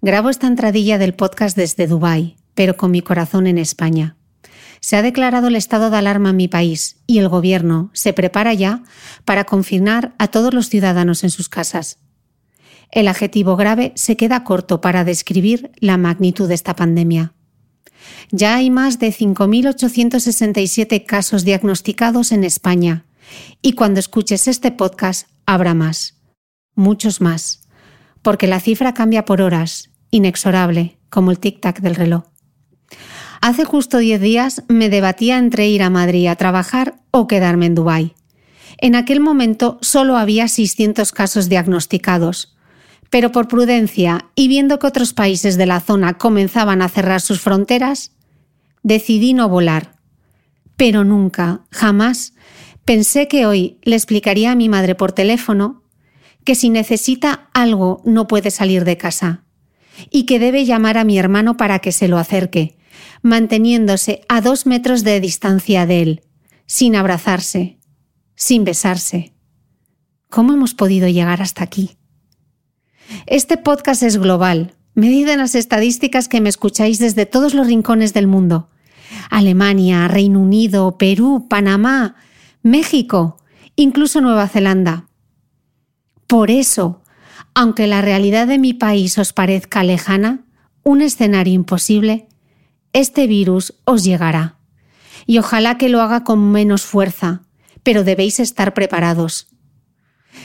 Grabo esta entradilla del podcast desde Dubái, pero con mi corazón en España. Se ha declarado el estado de alarma en mi país y el gobierno se prepara ya para confinar a todos los ciudadanos en sus casas. El adjetivo grave se queda corto para describir la magnitud de esta pandemia. Ya hay más de 5.867 casos diagnosticados en España y cuando escuches este podcast habrá más, muchos más porque la cifra cambia por horas, inexorable, como el tic-tac del reloj. Hace justo 10 días me debatía entre ir a Madrid a trabajar o quedarme en Dubái. En aquel momento solo había 600 casos diagnosticados, pero por prudencia y viendo que otros países de la zona comenzaban a cerrar sus fronteras, decidí no volar. Pero nunca, jamás, pensé que hoy le explicaría a mi madre por teléfono que si necesita algo no puede salir de casa y que debe llamar a mi hermano para que se lo acerque, manteniéndose a dos metros de distancia de él, sin abrazarse, sin besarse. ¿Cómo hemos podido llegar hasta aquí? Este podcast es global. Medid en las estadísticas que me escucháis desde todos los rincones del mundo. Alemania, Reino Unido, Perú, Panamá, México, incluso Nueva Zelanda. Por eso, aunque la realidad de mi país os parezca lejana, un escenario imposible, este virus os llegará. Y ojalá que lo haga con menos fuerza, pero debéis estar preparados.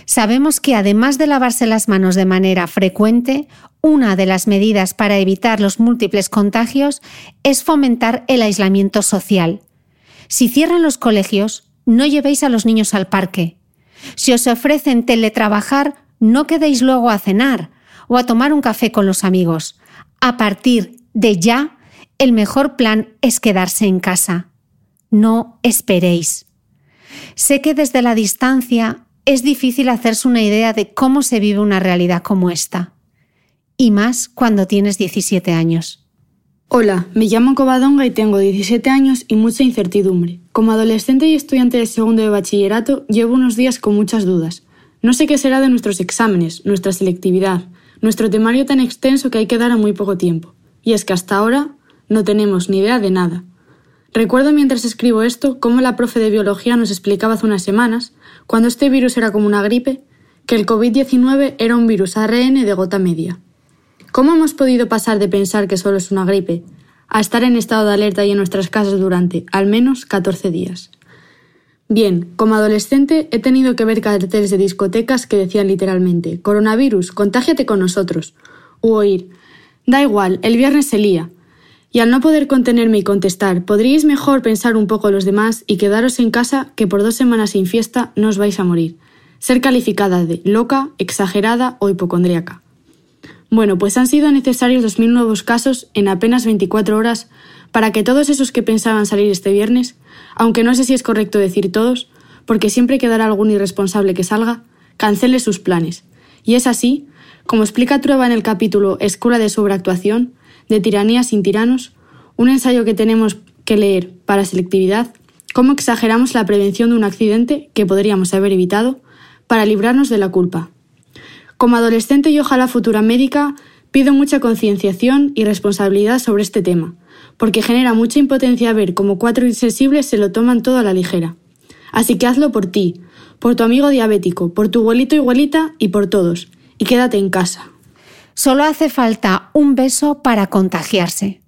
Sabemos que además de lavarse las manos de manera frecuente, una de las medidas para evitar los múltiples contagios es fomentar el aislamiento social. Si cierran los colegios, no llevéis a los niños al parque, si os ofrecen teletrabajar, no quedéis luego a cenar o a tomar un café con los amigos. A partir de ya, el mejor plan es quedarse en casa. No esperéis. Sé que desde la distancia es difícil hacerse una idea de cómo se vive una realidad como esta. Y más cuando tienes 17 años. Hola, me llamo Covadonga y tengo 17 años y mucha incertidumbre. Como adolescente y estudiante de segundo de bachillerato, llevo unos días con muchas dudas. No sé qué será de nuestros exámenes, nuestra selectividad, nuestro temario tan extenso que hay que dar a muy poco tiempo. Y es que hasta ahora no tenemos ni idea de nada. Recuerdo mientras escribo esto cómo la profe de biología nos explicaba hace unas semanas, cuando este virus era como una gripe, que el COVID-19 era un virus ARN de gota media. ¿Cómo hemos podido pasar de pensar que solo es una gripe a estar en estado de alerta y en nuestras casas durante al menos 14 días? Bien, como adolescente he tenido que ver carteles de discotecas que decían literalmente coronavirus, contágiate con nosotros, u oír da igual, el viernes se lía. Y al no poder contenerme y contestar, ¿podríais mejor pensar un poco los demás y quedaros en casa que por dos semanas sin fiesta no os vais a morir? Ser calificada de loca, exagerada o hipocondríaca. Bueno, pues han sido necesarios 2.000 nuevos casos en apenas 24 horas para que todos esos que pensaban salir este viernes, aunque no sé si es correcto decir todos, porque siempre quedará algún irresponsable que salga, cancele sus planes. Y es así, como explica Trueba en el capítulo Escuela de Sobreactuación, de Tiranía sin Tiranos, un ensayo que tenemos que leer para selectividad, cómo exageramos la prevención de un accidente que podríamos haber evitado para librarnos de la culpa. Como adolescente y ojalá futura médica, pido mucha concienciación y responsabilidad sobre este tema, porque genera mucha impotencia ver cómo cuatro insensibles se lo toman todo a la ligera. Así que hazlo por ti, por tu amigo diabético, por tu abuelito y abuelita y por todos, y quédate en casa. Solo hace falta un beso para contagiarse.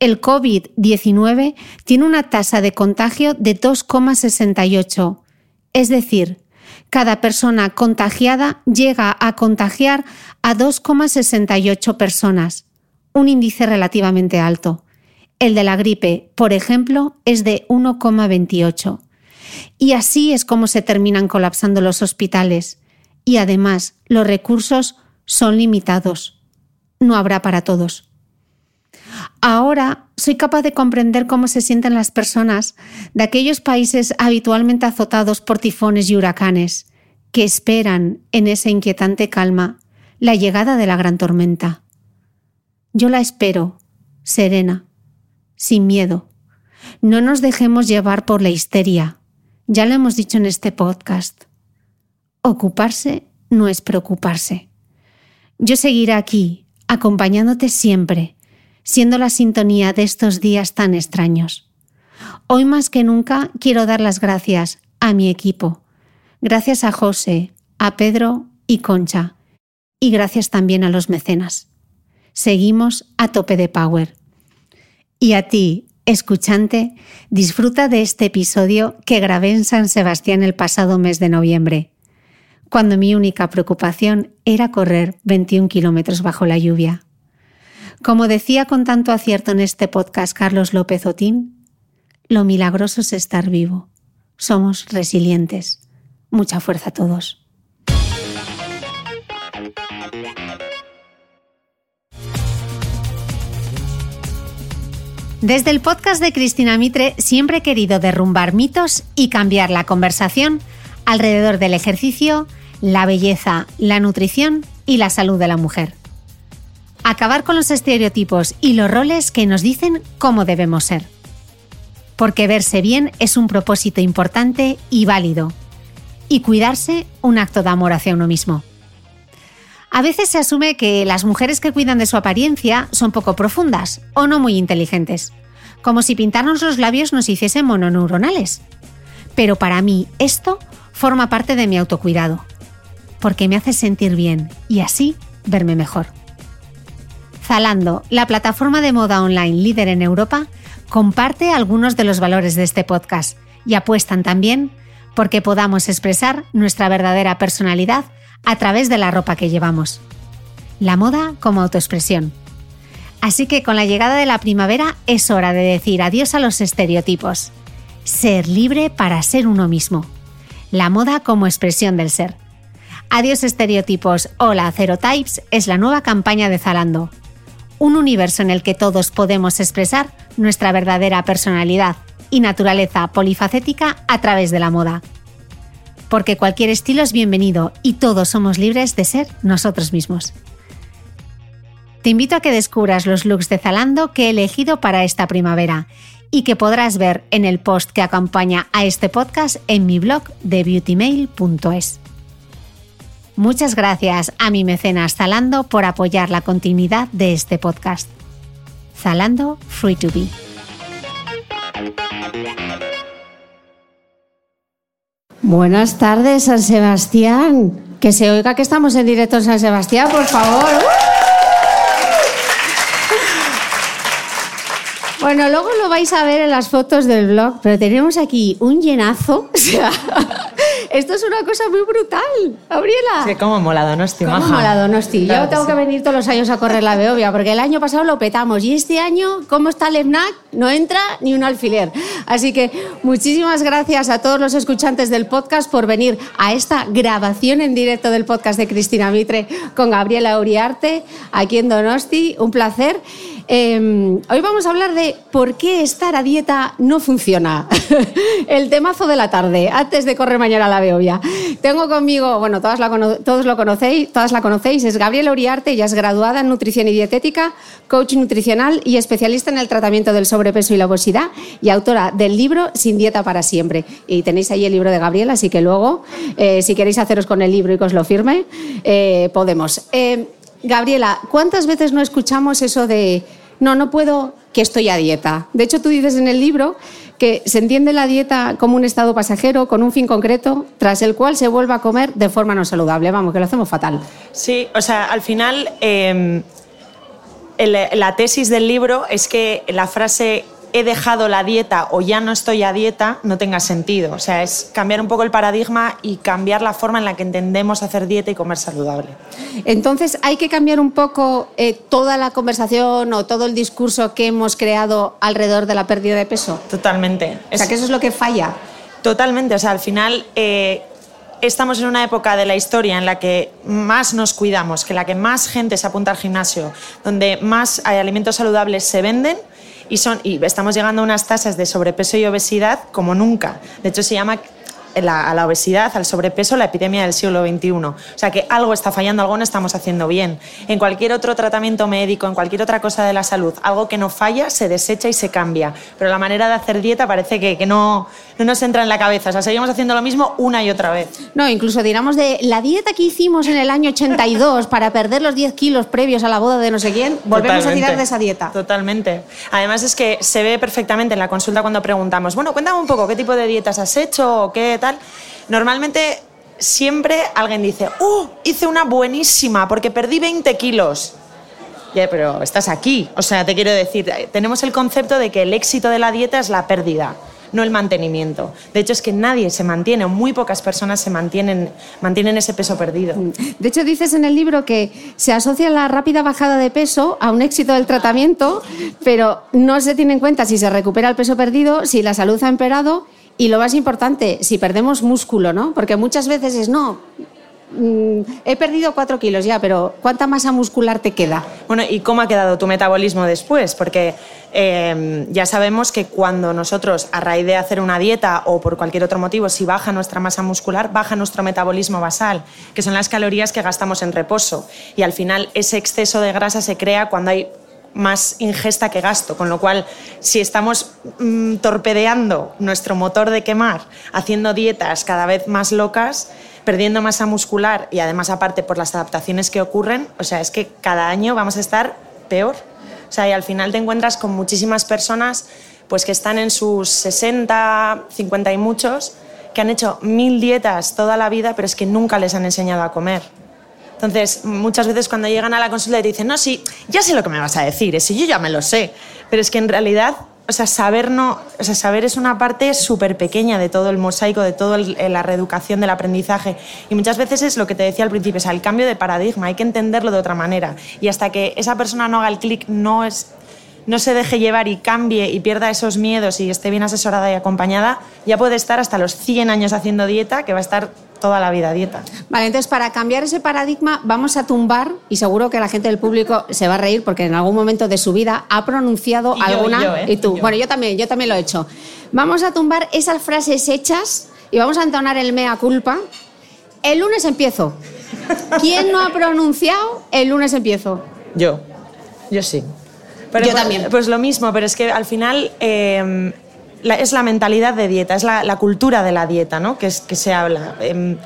El COVID-19 tiene una tasa de contagio de 2,68, es decir, cada persona contagiada llega a contagiar a 2,68 personas, un índice relativamente alto. El de la gripe, por ejemplo, es de 1,28. Y así es como se terminan colapsando los hospitales. Y además, los recursos son limitados. No habrá para todos. Ahora soy capaz de comprender cómo se sienten las personas de aquellos países habitualmente azotados por tifones y huracanes, que esperan en esa inquietante calma la llegada de la gran tormenta. Yo la espero, serena, sin miedo. No nos dejemos llevar por la histeria. Ya lo hemos dicho en este podcast. Ocuparse no es preocuparse. Yo seguiré aquí, acompañándote siempre, siendo la sintonía de estos días tan extraños. Hoy más que nunca quiero dar las gracias a mi equipo. Gracias a José, a Pedro y Concha. Y gracias también a los mecenas. Seguimos a tope de power. Y a ti, escuchante, disfruta de este episodio que grabé en San Sebastián el pasado mes de noviembre cuando mi única preocupación era correr 21 kilómetros bajo la lluvia. Como decía con tanto acierto en este podcast Carlos López Otín, lo milagroso es estar vivo. Somos resilientes. Mucha fuerza a todos. Desde el podcast de Cristina Mitre siempre he querido derrumbar mitos y cambiar la conversación alrededor del ejercicio, la belleza, la nutrición y la salud de la mujer. Acabar con los estereotipos y los roles que nos dicen cómo debemos ser. Porque verse bien es un propósito importante y válido. Y cuidarse un acto de amor hacia uno mismo. A veces se asume que las mujeres que cuidan de su apariencia son poco profundas o no muy inteligentes, como si pintarnos los labios nos hiciese mononeuronales. Pero para mí esto forma parte de mi autocuidado porque me hace sentir bien y así verme mejor. Zalando, la plataforma de moda online líder en Europa, comparte algunos de los valores de este podcast y apuestan también porque podamos expresar nuestra verdadera personalidad a través de la ropa que llevamos. La moda como autoexpresión. Así que con la llegada de la primavera es hora de decir adiós a los estereotipos. Ser libre para ser uno mismo. La moda como expresión del ser. Adiós estereotipos, hola Types es la nueva campaña de Zalando. Un universo en el que todos podemos expresar nuestra verdadera personalidad y naturaleza polifacética a través de la moda. Porque cualquier estilo es bienvenido y todos somos libres de ser nosotros mismos. Te invito a que descubras los looks de Zalando que he elegido para esta primavera y que podrás ver en el post que acompaña a este podcast en mi blog de beautymail.es. Muchas gracias a mi mecenas Zalando por apoyar la continuidad de este podcast. Zalando Free to Be. Buenas tardes, San Sebastián. Que se oiga que estamos en directo en San Sebastián, por favor. Bueno, luego lo vais a ver en las fotos del blog, pero tenemos aquí un llenazo. O sea, esto es una cosa muy brutal, Gabriela. Sí, cómo mola Donosti, ¿Cómo maja. mola Donosti? Claro Yo tengo sí. que venir todos los años a correr la Beovia, porque el año pasado lo petamos y este año, ¿cómo está el FNAC? No entra ni un alfiler. Así que muchísimas gracias a todos los escuchantes del podcast por venir a esta grabación en directo del podcast de Cristina Mitre con Gabriela Uriarte, aquí en Donosti. Un placer. Eh, hoy vamos a hablar de por qué estar a dieta no funciona. El temazo de la tarde, antes de correr mañana a la Beovia. Tengo conmigo, bueno, todas la cono- todos lo conocéis, todas la conocéis, es Gabriela Uriarte, ella es graduada en nutrición y dietética, coach nutricional y especialista en el tratamiento del sobrepeso y la obesidad y autora del libro Sin dieta para siempre. Y tenéis ahí el libro de Gabriela, así que luego, eh, si queréis haceros con el libro y que os lo firme, eh, podemos. Gabriela, ¿cuántas veces no escuchamos eso de no, no puedo, que estoy a dieta? De hecho, tú dices en el libro que se entiende la dieta como un estado pasajero con un fin concreto, tras el cual se vuelve a comer de forma no saludable. Vamos, que lo hacemos fatal. Sí, o sea, al final el- la tesis del libro es que la frase he dejado la dieta o ya no estoy a dieta no tenga sentido. O sea, es cambiar un poco el paradigma y cambiar la forma en la que entendemos hacer dieta y comer saludable. Entonces, hay que cambiar un poco eh, toda la conversación o todo el discurso que hemos creado alrededor de la pérdida de peso. Totalmente. O sea, que eso es lo que falla. Totalmente, o sea, al final eh, estamos en una época de la historia en la que más nos cuidamos, que la que más gente se apunta al gimnasio, donde más hay alimentos saludables se venden y, son, y estamos llegando a unas tasas de sobrepeso y obesidad como nunca. De hecho, se llama la- a la obesidad, al sobrepeso, la epidemia del siglo XXI. O sea que algo está fallando, algo no estamos haciendo bien. En cualquier otro tratamiento médico, en cualquier otra cosa de la salud, algo que no falla se desecha y se cambia. Pero la manera de hacer dieta parece que, que no, no nos entra en la cabeza. O sea, seguimos haciendo lo mismo una y otra vez. No, incluso diríamos de la dieta que hicimos en el año 82 para perder los 10 kilos previos a la boda de no sé quién, volvemos a Totalmente. tirar de esa dieta. Totalmente. Además es que se ve perfectamente en la consulta cuando preguntamos, bueno, cuéntame un poco qué tipo de dietas has hecho qué Normalmente siempre alguien dice, ¡oh! Hice una buenísima porque perdí 20 kilos. Pero estás aquí. O sea, te quiero decir, eh, tenemos el concepto de que el éxito de la dieta es la pérdida, no el mantenimiento. De hecho, es que nadie se mantiene, muy pocas personas se mantienen, mantienen ese peso perdido. De hecho, dices en el libro que se asocia la rápida bajada de peso a un éxito del tratamiento, pero no se tiene en cuenta si se recupera el peso perdido, si la salud ha empeorado y lo más importante, si perdemos músculo, ¿no? Porque muchas veces es, no, mm, he perdido cuatro kilos ya, pero ¿cuánta masa muscular te queda? Bueno, ¿y cómo ha quedado tu metabolismo después? Porque eh, ya sabemos que cuando nosotros, a raíz de hacer una dieta o por cualquier otro motivo, si baja nuestra masa muscular, baja nuestro metabolismo basal, que son las calorías que gastamos en reposo. Y al final ese exceso de grasa se crea cuando hay más ingesta que gasto, con lo cual si estamos mm, torpedeando nuestro motor de quemar, haciendo dietas cada vez más locas, perdiendo masa muscular y además aparte por las adaptaciones que ocurren, o sea, es que cada año vamos a estar peor. O sea, y al final te encuentras con muchísimas personas pues que están en sus 60, 50 y muchos, que han hecho mil dietas toda la vida, pero es que nunca les han enseñado a comer. Entonces, muchas veces cuando llegan a la consulta te dicen, no, sí, ya sé lo que me vas a decir, si yo ya me lo sé, pero es que en realidad, o sea, saber, no, o sea, saber es una parte súper pequeña de todo el mosaico, de toda la reeducación del aprendizaje. Y muchas veces es lo que te decía al principio, sea, el cambio de paradigma, hay que entenderlo de otra manera. Y hasta que esa persona no haga el clic, no es no se deje llevar y cambie y pierda esos miedos y esté bien asesorada y acompañada, ya puede estar hasta los 100 años haciendo dieta, que va a estar toda la vida a dieta. Vale, entonces para cambiar ese paradigma vamos a tumbar, y seguro que la gente del público se va a reír porque en algún momento de su vida ha pronunciado Y yo, alguna. y yo, ¿eh? y tú. Y yo. Bueno, yo también, yo también lo he hecho. Vamos a tumbar esas frases hechas y vamos a entonar el mea culpa. El lunes empiezo. ¿Quién no ha pronunciado el lunes empiezo? Yo, yo sí. Pero Yo pues- también. Pues lo mismo, pero es que al final eh, la- es la mentalidad de dieta, es la, la cultura de la dieta, ¿no? Que, es, que se habla. Eh,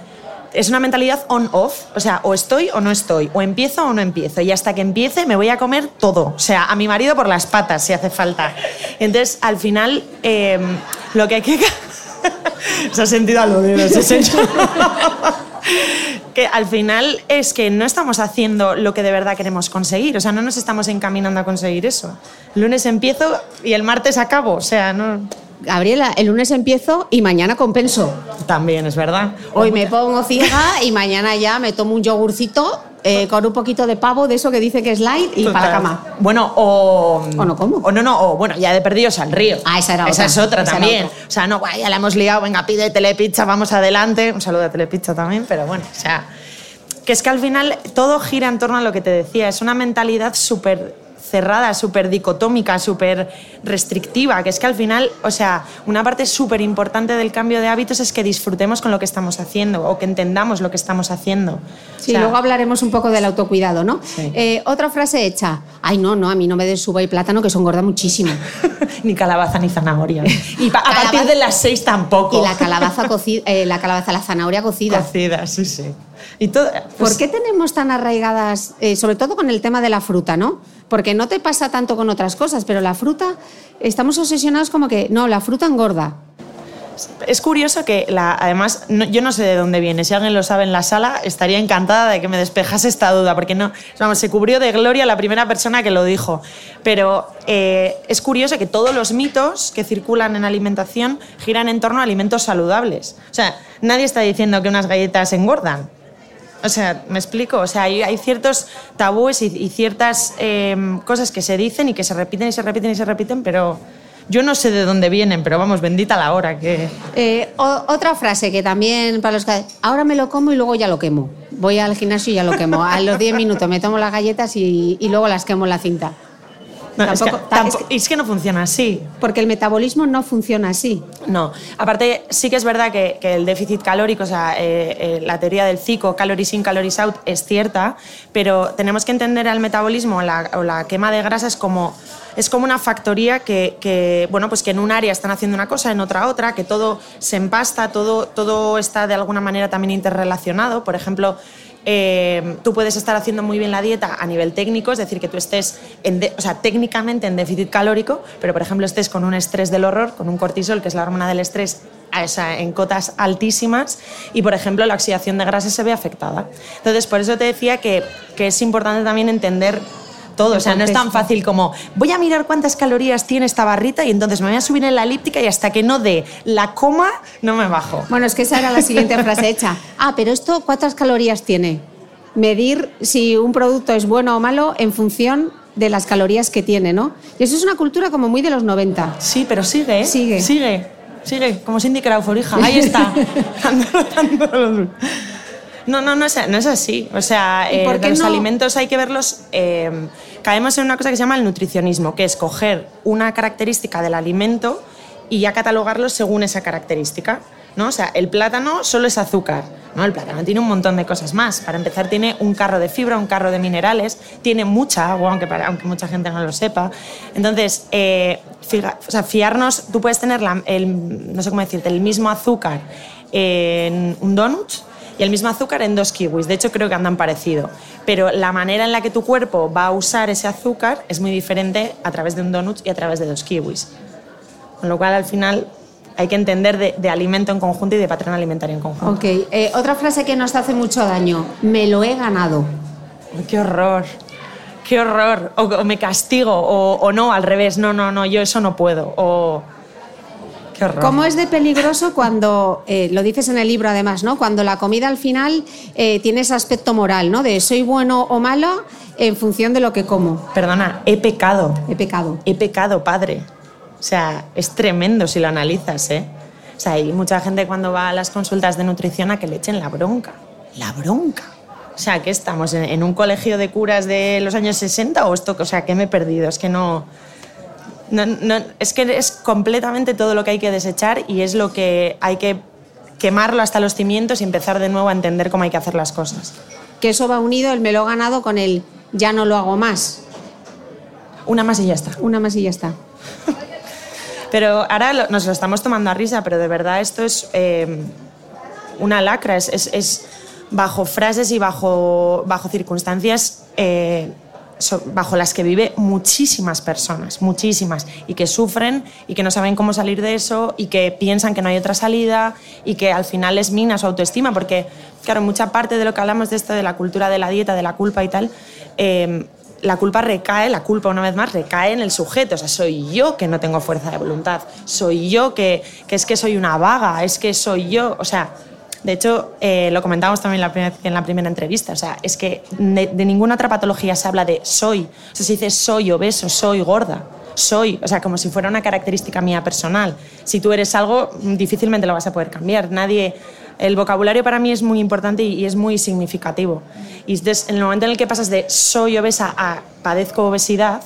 es una mentalidad on-off, o sea, o estoy o no estoy, o empiezo o no empiezo, y hasta que empiece me voy a comer todo, o sea, a mi marido por las patas si hace falta. Entonces, al final, eh, lo que hay que... Se ha sentido aludida ese señor. que al final es que no estamos haciendo lo que de verdad queremos conseguir, o sea, no nos estamos encaminando a conseguir eso. El lunes empiezo y el martes acabo, o sea, no... Gabriela, el lunes empiezo y mañana compenso. También es verdad. Hoy me pongo ciega y mañana ya me tomo un yogurcito eh, con un poquito de pavo de eso que dice que es light y para la cama. Bueno, o. O no como. O no, no, o bueno, ya de perdidos al río. Ah, esa era Esa otra. es otra Esa también. otra. O sea, no, guay, ya la hemos liado, venga, pide telepizza, vamos adelante. Un saludo a telepizza también, pero bueno, o sea. Que es que al final todo gira en torno a lo que te decía. Es una mentalidad súper cerrada, súper dicotómica, súper restrictiva, que es que al final, o sea, una parte súper importante del cambio de hábitos es que disfrutemos con lo que estamos haciendo o que entendamos lo que estamos haciendo. Sí, O sea, luego hablaremos un poco del autocuidado, ¿no? Sí. Eh, otra frase hecha. Ay, no, no, a mí no me des uva y plátano, que eso engorda muchísimo. ni calabaza ni zanahoria. Y a partir de las seis tampoco. Y la calabaza cocida, la calabaza, la zanahoria cocida. Cocida, sí, sí. Y todo, ¿Por pues, qué tenemos tan arraigadas, eh, sobre todo con el tema de la fruta, no? Porque no te pasa tanto con otras cosas, pero la fruta, estamos obsesionados como que, no, la fruta engorda. Es curioso que, la, además, no- yo no sé de dónde viene. Si alguien lo sabe en la sala, estaría encantada de que me despejase esta duda, porque no, vamos, se cubrió de gloria la primera persona que lo dijo. Pero eh, es curioso que todos los mitos que circulan en alimentación giran en torno a alimentos saludables. O sea, nadie está diciendo que unas galletas engordan. O sea, me explico. O sea, hay, hay ciertos tabúes y, ciertas eh, cosas que se dicen y que se repiten y se repiten y se repiten, pero yo no sé de dónde vienen, pero vamos, bendita la hora que... Eh, otra frase que también para los que... Ahora me lo como y luego ya lo quemo. Voy al gimnasio y ya lo quemo. A los 10 minutos me tomo las galletas y, y luego las quemo en la cinta. No, es, que, Tampoco- ta- es que no funciona así. Porque el metabolismo no funciona así. No, aparte sí que es verdad que, que el déficit calórico, o sea, eh, eh, la teoría del CICO, calories in, calories out, es cierta, pero tenemos que entender al metabolismo la- o la quema de grasas como es como una factoría que, que, bueno, pues que en un área están haciendo una cosa, en otra otra, que todo se empasta, todo, todo está de alguna manera también interrelacionado. Por ejemplo, eh, tú puedes estar haciendo muy bien la dieta a nivel técnico, es decir, que tú estés o sea, técnicamente en déficit calórico, pero por ejemplo estés con un estrés del horror, con un cortisol, que es la hormona del estrés, en cotas altísimas y por ejemplo la oxidación de grasa se ve afectada. Entonces, por eso te decía que, que es importante también entender todo, o sea, no es tan fácil como voy a mirar cuántas calorías tiene esta barrita y entonces me voy a subir en la elíptica y hasta que no dé la coma no me bajo. Bueno, es que esa era la siguiente frase hecha. Ah, pero esto, ¿cuántas calorías tiene? Medir si un producto es bueno o malo en función de las calorías que tiene, ¿no? Y eso es una cultura como muy de los 90. Sí, pero sigue, ¿eh? Sigue. Sigue, sigue, como Cindy Crawford, hija. Ahí está. No, no, no es, no es así. O sea, ¿Y eh, por qué los no? alimentos hay que verlos... eh, caemos en una cosa que se llama el nutricionismo, que es coger una característica del alimento y ya catalogarlo según esa característica. ¿no? O sea, el plátano solo es azúcar. ¿no? El plátano tiene un montón de cosas más. Para empezar, tiene un carro de fibra, un carro de minerales, tiene mucha agua, aunque, para- aunque mucha gente no lo sepa. Entonces, eh, fija- o sea, fiarnos, tú puedes tener la- el, no sé cómo decirte, el mismo azúcar en un donut y el mismo azúcar en dos kiwis. De hecho, creo que andan parecido. Pero la manera en la que tu cuerpo va a usar ese azúcar es muy diferente a través de un donut y a través de dos kiwis. Con lo cual, al final, hay que entender de, de alimento en conjunto y de patrón alimentario en conjunto. Ok, eh, otra frase que nos hace mucho daño. Me lo he ganado. ¡Qué horror! ¡Qué horror! O, o me castigo, o, o no, al revés. No, no, no, yo eso no puedo. O... ¿Cómo es de peligroso cuando, eh, lo dices en el libro además, ¿no? Cuando la comida al final eh, tiene ese aspecto moral, ¿no? De soy bueno o malo en función de lo que como. Perdona, he pecado. He pecado. he pecado, padre. O sea, es tremendo si lo analizas, ¿eh? O sea, hay mucha gente cuando va a las consultas de nutrición a que le echen la bronca. La bronca. O sea, ¿qué estamos? ¿En, en un colegio de curas de los años 60 o esto? O sea, ¿qué me he perdido? Es que no... no, no- es que es completamente todo lo que hay que desechar y es lo que hay que quemarlo hasta los cimientos y empezar de nuevo a entender cómo hay que hacer las cosas. Que eso va unido, el me lo he ganado, con el ya no lo hago más. Una más y ya está. Una más y ya está. Pero ahora nos lo estamos tomando a risa, pero de verdad esto es eh, una lacra, es, es- es bajo frases y bajo, bajo circunstancias eh, bajo las que vive muchísimas personas, muchísimas, y que sufren y que no saben cómo salir de eso y que piensan que no hay otra salida y que al final les mina su autoestima, porque claro, mucha parte de lo que hablamos de esto, de la cultura de la dieta, de la culpa y tal, eh, la culpa recae, la culpa una vez más recae en el sujeto. O sea, soy yo que no tengo fuerza de voluntad, soy yo que, que es que soy una vaga, es que soy yo. O sea, de hecho, eh, lo comentamos también en la primera entrevista. O sea, es que de, ninguna otra patología se habla de soy. O sea, se dice soy obeso, soy gorda. Soy, o sea, como si fuera una característica mía personal. Si tú eres algo, difícilmente lo vas a poder cambiar. Nadie, el vocabulario para mí es muy importante y, y es muy significativo. Y entonces, en el momento en el que pasas de soy obesa a padezco obesidad,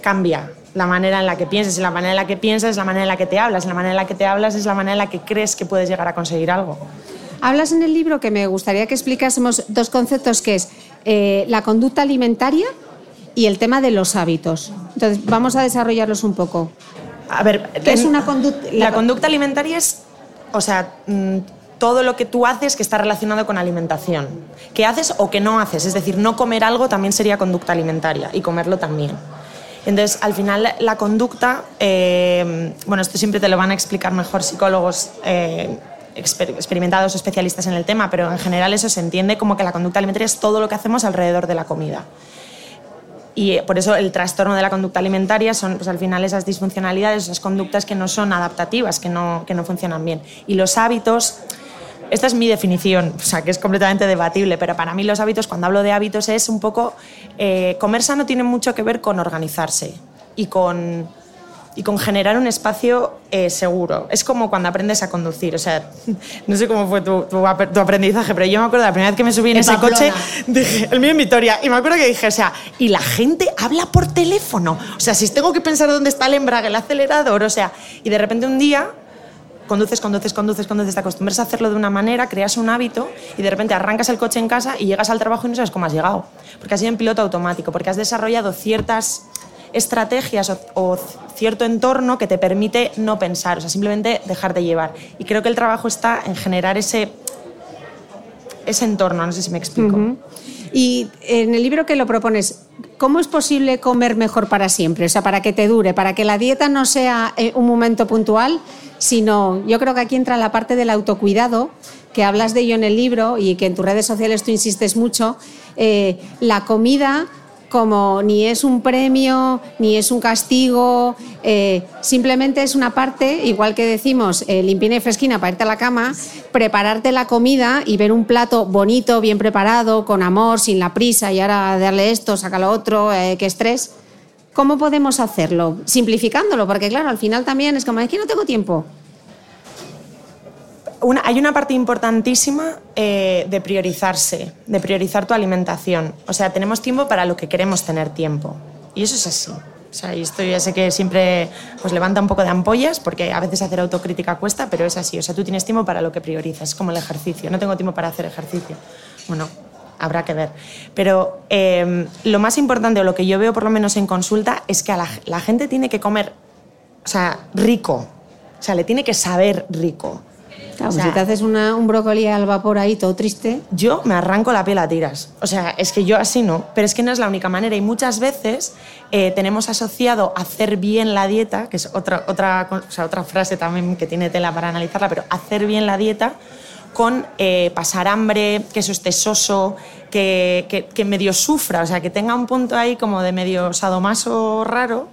cambia la manera en la que piensas. Y la manera en la que piensas es la manera en la que te hablas. La manera en la que te hablas es la manera en la que crees que puedes llegar a conseguir algo. Hablas en el libro que me gustaría que explicásemos dos conceptos que es eh, la conducta alimentaria y el tema de los hábitos. Entonces, vamos a desarrollarlos un poco. A ver, ¿qué es una conducta? La conducta alimentaria es, o sea, mm, todo lo que tú haces que está relacionado con alimentación. ¿Qué haces o qué no haces? Es decir, no comer algo también sería conducta alimentaria y comerlo también. Entonces, al final, la conducta, eh, bueno, esto siempre te lo van a explicar mejor psicólogos eh, exper experimentados o especialistas en el tema, pero en general eso se entiende como que la conducta alimentaria es todo lo que hacemos alrededor de la comida. Y por eso el trastorno de la conducta alimentaria son pues, al final esas disfuncionalidades, esas conductas que no son adaptativas, que no, que no funcionan bien. Y los hábitos, esta es mi definición, o sea, que es completamente debatible, pero para mí los hábitos, cuando hablo de hábitos, es un poco... Eh, comer sano tiene mucho que ver con organizarse y con, y con generar un espacio eh, seguro. Es como cuando aprendes a conducir, o sea, no sé cómo fue tu, tu, tu, aprendizaje, pero yo me acuerdo la primera vez que me subí en, en ese Pamplona. coche, dije, el mío en Vitoria, y me acuerdo que dije, o sea, y la gente habla por teléfono, o sea, si tengo que pensar dónde está el embrague, el acelerador, o sea, y de repente un día conduces, conduces, conduces, conduces, te acostumbras a hacerlo de una manera, creas un hábito y de repente arrancas el coche en casa y llegas al trabajo y no sabes cómo has llegado. Porque has ido en piloto automático, porque has desarrollado ciertas estrategias o, cierto entorno que te permite no pensar, o sea, simplemente dejarte llevar. Y creo que el trabajo está en generar ese, ese entorno, no sé si me explico. Y en el libro que lo propones, ¿cómo es posible comer mejor para siempre? O sea, para que te dure, para que la dieta no sea eh, un momento puntual, sino yo creo que aquí entra la parte del autocuidado, que hablas de ello en el libro y que en tus redes sociales tú insistes mucho. Eh, la comida como ni es un premio, ni es un castigo, eh, simplemente es una parte, igual que decimos, eh, limpina y fresquina para irte a la cama, prepararte la comida y ver un plato bonito, bien preparado, con amor, sin la prisa y ahora darle esto, saca lo otro, eh, qué estrés. ¿Cómo podemos hacerlo? Simplificándolo, porque claro, al final también es como, es que no tengo tiempo. Hay una parte importantísima eh, de priorizarse, de priorizar tu alimentación. O sea, tenemos tiempo para lo que queremos tener tiempo. Y eso es así. O sea, esto ya sé que siempre pues, levanta un poco de ampollas, porque a veces hacer autocrítica cuesta, pero es así. O sea, tú tienes tiempo para lo que priorizas. Es como el ejercicio. No tengo tiempo para hacer ejercicio. Bueno, habrá que ver. Pero eh, lo más importante, o lo que yo veo por lo menos en consulta, es que la, la gente tiene que comer, o sea, rico. O sea, le tiene que saber rico. Claro, o sea, si te haces una, un brócoli al vapor ahí todo triste. Yo me arranco la piel a tiras. O sea, es que yo así no. Pero es que no es la única manera. Y muchas veces eh, tenemos asociado hacer bien la dieta, que es otra, otra, o sea, otra frase también que tiene tela para analizarla, pero hacer bien la dieta con eh, pasar hambre, que eso esté soso, que, que, que, medio sufra, o sea, que tenga un punto ahí como de medio sadomaso raro,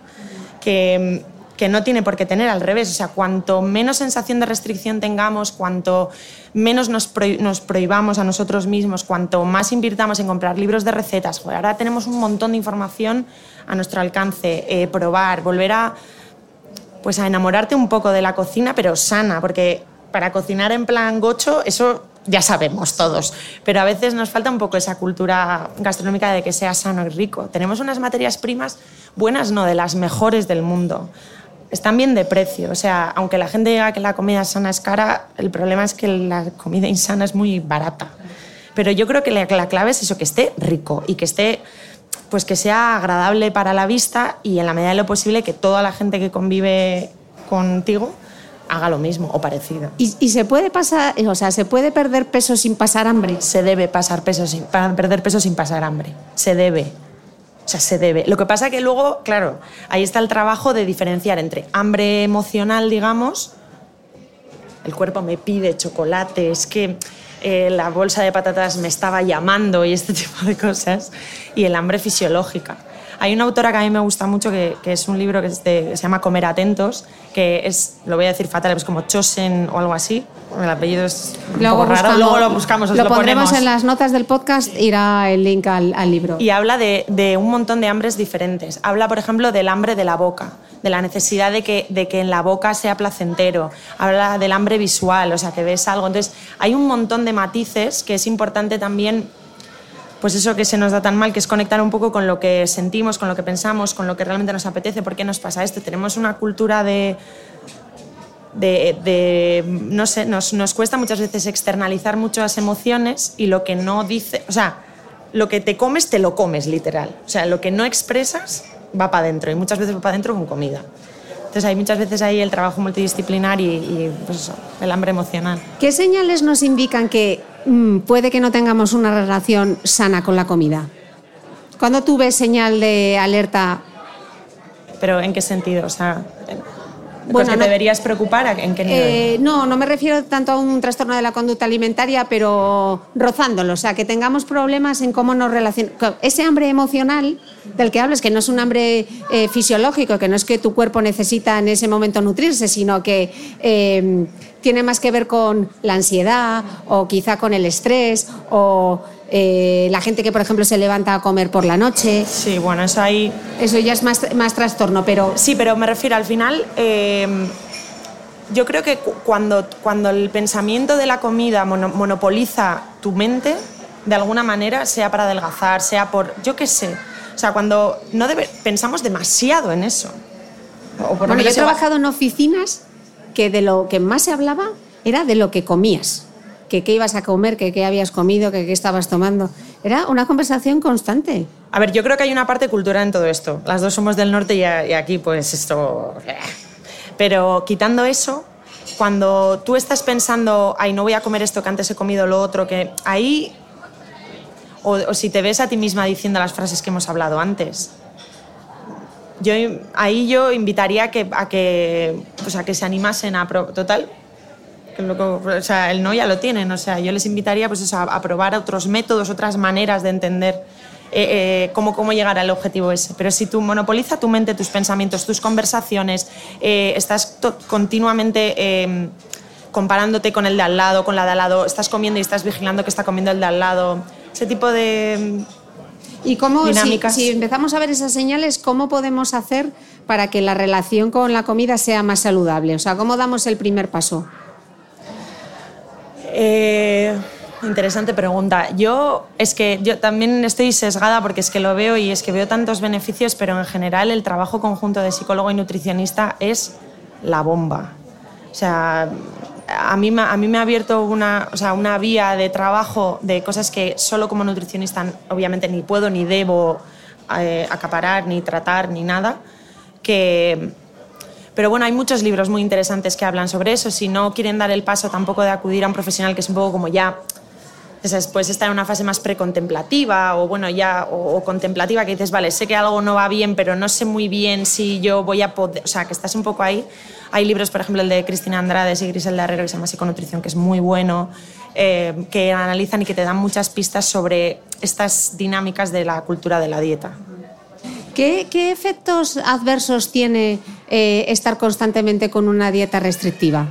que que no tiene por qué tener, al revés. O sea, cuanto menos sensación de restricción tengamos, cuanto menos nos, pro, nos prohibamos a nosotros mismos, cuanto más invirtamos en comprar libros de recetas, joder, ahora tenemos un montón de información a nuestro alcance, eh, probar, volver a, pues a enamorarte un poco de la cocina, pero sana, porque para cocinar en plan gocho, eso ya sabemos todos, pero a veces nos falta un poco esa cultura gastronómica de que sea sano y rico. Tenemos unas materias primas buenas, no, de las mejores del mundo están bien de precio. O sea, aunque la gente diga que la comida sana es cara, el problema es que la comida insana es muy barata. Pero yo creo que la, la clave es eso, que esté rico y que esté pues que sea agradable para la vista y en la medida de lo posible que toda la gente que convive contigo haga lo mismo o parecido. ¿Y, y se puede pasar, o sea, se puede perder peso sin pasar hambre? Se debe pasar peso sin, perder peso sin pasar hambre. Se debe. Sea, se debe. Lo que pasa que luego, claro, ahí está el trabajo de diferenciar entre hambre emocional, digamos, el cuerpo me pide chocolate, es que eh, la bolsa de patatas me estaba llamando y este tipo de cosas, y el hambre fisiológica. Hay una autora que a mí me gusta mucho, que, que es un libro que, se llama Comer Atentos, que es, lo voy a decir fatal, es como Chosen o algo así. El apellido es un Luego poco raro. buscamos- Luego lo buscamos, os lo lo, pondremos ponemos. en las notas del podcast, irá el link al, al libro. Y habla de, de un montón de hambres diferentes. Habla, por ejemplo, del hambre de la boca, de la necesidad de que, de que en la boca sea placentero. Habla del hambre visual, o sea, que ves algo. Entonces, hay un montón de matices que es importante también, pues eso que se nos da tan mal, que es conectar un poco con lo que sentimos, con lo que pensamos, con lo que realmente nos apetece, por qué nos pasa esto. Tenemos una cultura de, de, de- no sé, nos, nos cuesta muchas veces externalizar muchas emociones y lo que no dice, o sea, lo que te comes, te lo comes, literal. O sea, lo que no expresas va para adentro y muchas veces va para adentro con comida. Entonces hay muchas veces ahí el trabajo multidisciplinar y, y, pues eso, el hambre emocional. ¿Qué señales nos indican que puede que no tengamos una relación sana con la comida? Cuando tú ves señal de alerta, Pero ¿en qué sentido? O sea, Bueno, ¿porque no- deberías preocupar? ¿En qué nivel? eh, no, no me refiero tanto a un trastorno de la conducta alimentaria, pero rozándolo, o sea, que tengamos problemas en cómo nos relacionamos. Ese hambre emocional del que hablas, que no es un hambre eh, fisiológico, que no es que tu cuerpo necesita en ese momento nutrirse, sino que eh, tiene más que ver con la ansiedad o quizá con el estrés o eh, la gente que, por ejemplo, se levanta a comer por la noche. sí, bueno, eso ahí Eso ya es más, más trastorno, pero Sí, pero me refiero al final. eh, yo creo que cu- cuando, cuando el pensamiento de la comida mono- monopoliza tu mente, de alguna manera, sea para adelgazar, sea por. Yo qué sé. O sea, cuando no debe, pensamos demasiado en eso. O por lo Bueno, yo he trabajado en oficinas que de lo que más se hablaba era de lo que comías, que qué ibas a comer, que qué habías comido, que qué estabas tomando. Era una conversación constante. A ver, yo creo que hay una parte cultural en todo esto. Las dos somos del norte y, aquí, pues esto. eh. Pero quitando eso, cuando tú estás pensando, ay, no voy a comer esto que antes he comido lo otro, que ahí. O, o si te ves a ti misma diciendo las frases que hemos hablado antes. Yo, ahí yo invitaría a que, a que, pues a que se animasen a. pro- Total, o sea, el no ya lo tienen. O sea, yo les invitaría pues a, probar otros métodos, otras maneras de entender eh, eh, cómo, cómo llegar al objetivo ese. Pero si tú monopoliza tu mente, tus pensamientos, tus conversaciones, eh, estás continuamente eh, comparándote con el de al lado, con la de al lado, estás comiendo y estás vigilando que está comiendo el de al lado, ese tipo de... ¿Y cómo, si, empezamos a ver esas señales, cómo podemos hacer para que la relación con la comida sea más saludable? O sea, ¿cómo damos el primer paso? Eh, interesante pregunta. Yo es que yo también estoy sesgada porque es que lo veo y es que veo tantos beneficios, pero en general el trabajo conjunto de psicólogo y nutricionista es la bomba. O sea, a mí, a mí me ha abierto una, o sea, una vía de trabajo de cosas que solo como nutricionista obviamente ni puedo ni debo eh, acaparar, ni tratar, ni nada, que, pero bueno, hay muchos libros muy interesantes que hablan sobre eso. Si no quieren dar el paso tampoco de acudir a un profesional que es un poco como ya, después estar en una fase más precontemplativa o bueno, ya, o, o contemplativa, que dices, vale, sé que algo no va bien, pero no sé muy bien si yo voy a poder, o sea, que estás un poco ahí. Hay libros, por ejemplo, el de Cristina Andrades y Griselda Herrero, que se llama Psiconutrición, que es muy bueno, eh, que analizan y que te dan muchas pistas sobre estas dinámicas de la cultura de la dieta. ¿Qué, qué efectos adversos tiene eh, estar constantemente con una dieta restrictiva?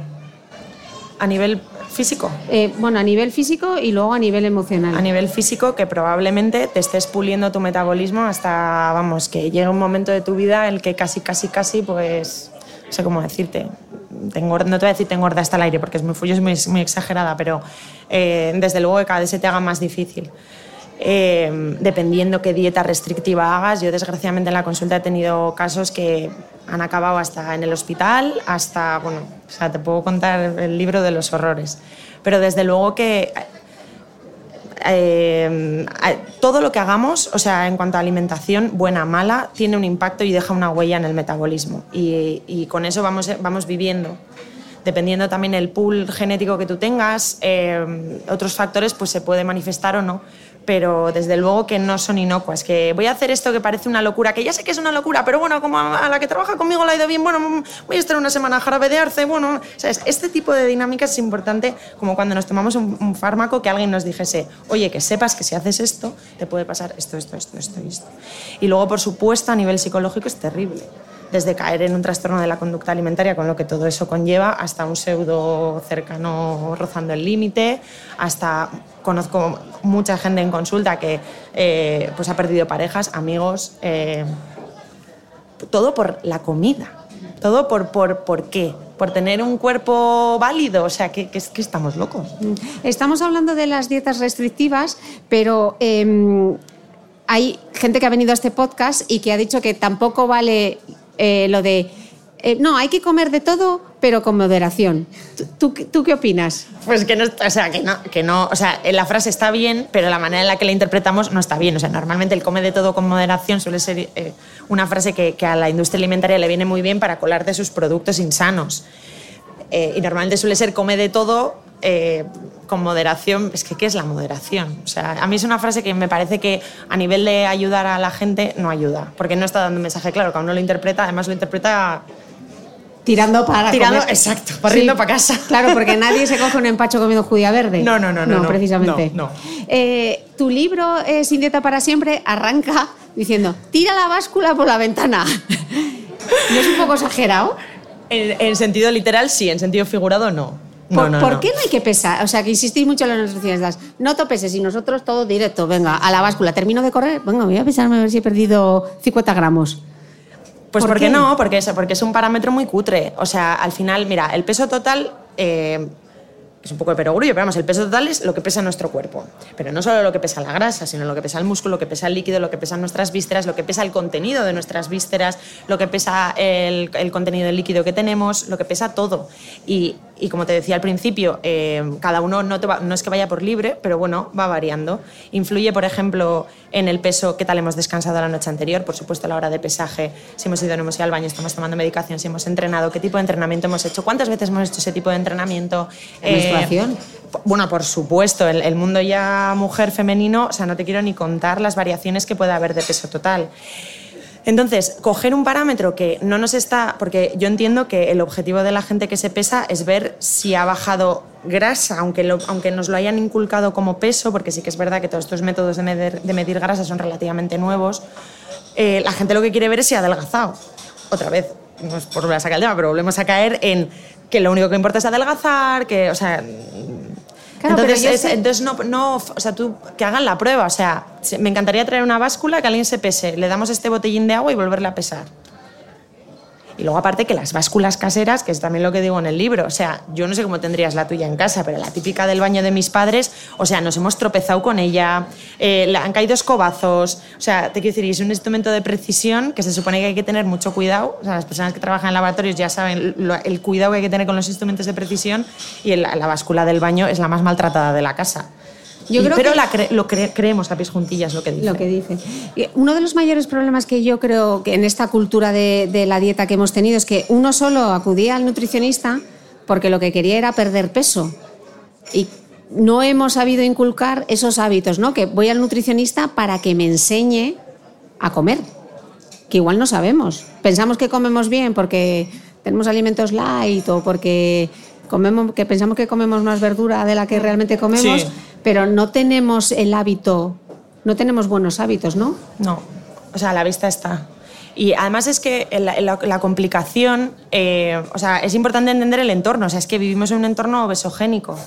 A nivel físico, Eh, bueno, a nivel físico y luego a nivel emocional. a nivel físico que probablemente te estés puliendo tu metabolismo hasta, vamos, que llegue un momento de tu vida en el que casi, casi, casi, pues, no sé cómo decirte, te no te voy a decir te engorda hasta el aire porque es muy, yo es muy, muy exagerada, pero eh, desde luego que cada vez se te haga más difícil. Eh, dependiendo qué dieta restrictiva hagas, yo desgraciadamente en la consulta he tenido casos que han acabado hasta en el hospital, hasta, bueno, o sea, te puedo contar el libro de los horrores. Pero desde luego que eh, todo lo que hagamos, o sea, en cuanto a alimentación, buena, mala, tiene un impacto y deja una huella en el metabolismo. Y, con eso vamos, vamos viviendo. Dependiendo también el pool genético que tú tengas, eh, otros factores, pues se puede manifestar o no. Pero desde luego que no son inocuas, que voy a hacer esto que parece una locura, que ya sé que es una locura, pero bueno, como a la que trabaja conmigo la ha ido bien, bueno, voy a estar una semana jarabe de arce, bueno, ¿sabes? este tipo de dinámicas es importante como cuando nos tomamos un, un, fármaco que alguien nos dijese, oye, que sepas que si haces esto, te puede pasar esto, esto, esto, esto y esto. Y luego, por supuesto, a nivel psicológico es terrible desde caer en un trastorno de la conducta alimentaria con lo que todo eso conlleva, hasta un pseudo cercano rozando el límite, hasta conozco mucha gente en consulta que eh, pues ha perdido parejas, amigos, eh, todo por la comida. Todo por, por, por qué, por tener un cuerpo válido, o sea, que, que, que estamos locos. Estamos hablando de las dietas restrictivas, pero eh, hay gente que ha venido a este podcast y que ha dicho que tampoco vale eh, lo de, no, hay que comer de todo, pero con moderación. ¿Tú, tú, tú qué opinas? Pues que no, o sea, que no, que no, o sea, la frase está bien, pero la manera en la que la interpretamos no está bien. O sea, normalmente el come de todo con moderación suele ser eh, una frase que, que, a la industria alimentaria le viene muy bien para colar de sus productos insanos. Eh, y normalmente suele ser come de todo eh, con moderación. Es que, ¿qué es la moderación? O sea, a mí es una frase que me parece que a nivel de ayudar a la gente no ayuda, porque no está dando un mensaje claro, que uno lo interpreta, además lo interpreta tirando para tirando, comer. exacto, barriendo sí, para casa. Claro, porque nadie se coge un empacho comiendo judía verde. No, no, no, no, no precisamente. No, no. Eh, tu libro eh, Sin dieta para siempre arranca diciendo tira la báscula por la ventana. ¿No es un poco exagerado? En, en sentido literal sí, en sentido figurado no. No, ¿Por, no, ¿por no. qué no hay que pesar? O sea, que insistís mucho en las nutricionistas. No te peses y nosotros todo directo. Venga, a la báscula. Termino de correr. Venga, voy a pesarme a ver si he perdido 50 gramos. Pues ¿Por ¿por qué no? Porque es, porque es un parámetro muy cutre. O sea, al final, mira, el peso total eh, es un poco de perogrullo, pero vamos, el peso total es lo que pesa nuestro cuerpo. Pero no solo lo que pesa la grasa, sino lo que pesa el músculo, lo que pesa el líquido, lo que pesan nuestras vísceras, lo que pesa el contenido de nuestras vísceras, lo que pesa el, el contenido del líquido que tenemos, lo que pesa todo. Y, y como te decía al principio, eh, cada uno no, te va- no es que vaya por libre, pero bueno, va variando. Influye, por ejemplo, en el peso, qué tal hemos descansado la noche anterior, por supuesto, a la hora de pesaje, si hemos ido o no hemos ido al baño, estamos tomando medicación, si hemos entrenado, qué tipo de entrenamiento hemos hecho, cuántas veces hemos hecho ese tipo de entrenamiento. Eh, ¿Menstruación? p- bueno, por supuesto, el, el mundo ya mujer femenino, o sea, no te quiero ni contar las variaciones que puede haber de peso total. Entonces, coger un parámetro que no nos está, porque yo entiendo que el objetivo de la gente que se pesa es ver si ha bajado grasa, aunque, aunque nos lo hayan inculcado como peso, porque sí que es verdad que todos estos métodos de medir, de medir grasa son relativamente nuevos, eh, la gente lo que quiere ver es si ha adelgazado. Otra vez, no es por volver a sacar el tema, pero volvemos a caer en que lo único que importa es adelgazar, que, o sea, Claro, entonces, es- entonces no, no, o sea, tú, que hagan la prueba. O sea, se- me encantaría traer una báscula, que alguien se pese, le damos este botellín de agua y volverle a pesar. Y luego aparte que las básculas caseras, que es también lo que digo en el libro, o sea, yo no sé cómo tendrías la tuya en casa, pero la típica del baño de mis padres, o sea, nos hemos tropezado con ella, eh, han caído escobazos, o sea, te quiero decir, es un instrumento de precisión que se supone que hay que tener mucho cuidado, o sea, las personas que trabajan en laboratorios ya saben lo- el cuidado que hay que tener con los instrumentos de precisión y la báscula del baño es la más maltratada de la casa. Yo Y- creo pero que- la cre- lo cre- creemos a pies juntillas lo que dice. Lo que dice. Y Uno de los mayores problemas que yo creo que en esta cultura de, de la dieta que hemos tenido es que uno solo acudía al nutricionista porque lo que quería era perder peso. Y no hemos sabido inculcar esos hábitos, ¿no? Que voy al nutricionista para que me enseñe a comer. Que igual no sabemos. Pensamos que comemos bien porque tenemos alimentos light o porque comemos, que pensamos que comemos más verdura de la que realmente comemos, Sí. pero no tenemos el hábito, no tenemos buenos hábitos, ¿no? No, o sea, la vista está. Y además es que la, la- la complicación, eh, o sea, es importante entender el entorno, o sea, es que vivimos en un entorno obesogénico,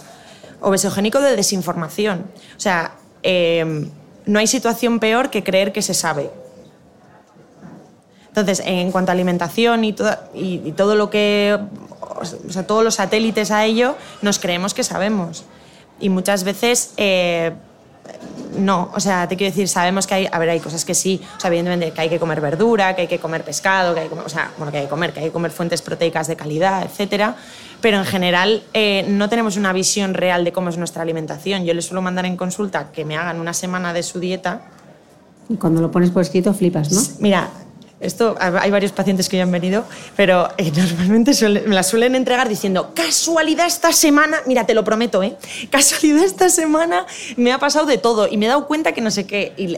obesogénico de desinformación. O sea, eh, no hay situación peor que creer que se sabe. Entonces, en cuanto a alimentación y, toda- y- y todo lo que, o sea, todos los satélites a ello, nos creemos que sabemos. Y muchas veces eh, no, o sea, te quiero decir, sabemos que hay, a ver, hay cosas que sí, o sea, evidentemente que hay que comer verdura, que hay que comer pescado, que hay que comer, o sea, bueno, que hay que comer, que hay que comer fuentes proteicas de calidad, etcétera, pero en general eh, no tenemos una visión real de cómo es nuestra alimentación. Yo les suelo mandar en consulta que me hagan una semana de su dieta Y cuando lo pones por escrito flipas, ¿no? Mira, Esto hay varios pacientes que ya han venido, pero eh, normalmente me la suelen entregar diciendo, casualidad esta semana, mira, te lo prometo, ¿eh? Casualidad esta semana me ha pasado de todo y me he dado cuenta que no sé qué. Y,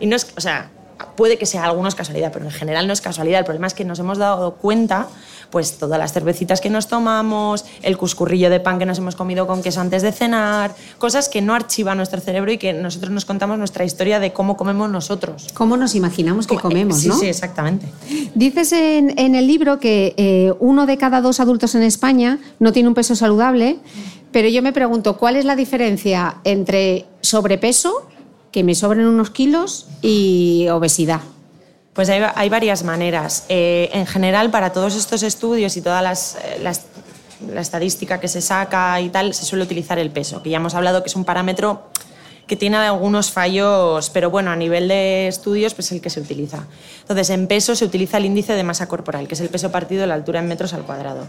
y no es, o sea, puede que sea algunos casualidad, pero en general no es casualidad. El problema es que nos hemos dado cuenta pues todas las cervecitas que nos tomamos, el cuscurrillo de pan que nos hemos comido con queso antes de cenar, cosas que no archiva nuestro cerebro y que nosotros nos contamos nuestra historia de cómo comemos nosotros. Cómo nos imaginamos que comemos, sí, ¿no? Sí, exactamente. Dices en, el libro que eh, uno de cada dos adultos en España no tiene un peso saludable, pero yo me pregunto, ¿cuál es la diferencia entre sobrepeso, que me sobren unos kilos, y obesidad? Pues hay, varias maneras. Eh, en general, para todos estos estudios y toda eh, la estadística que se saca y tal, se suele utilizar el peso, que ya hemos hablado que es un parámetro que tiene algunos fallos, pero bueno, a nivel de estudios, pues es el que se utiliza. Entonces, en peso se utiliza el índice de masa corporal, que es el peso partido de la altura en metros al cuadrado.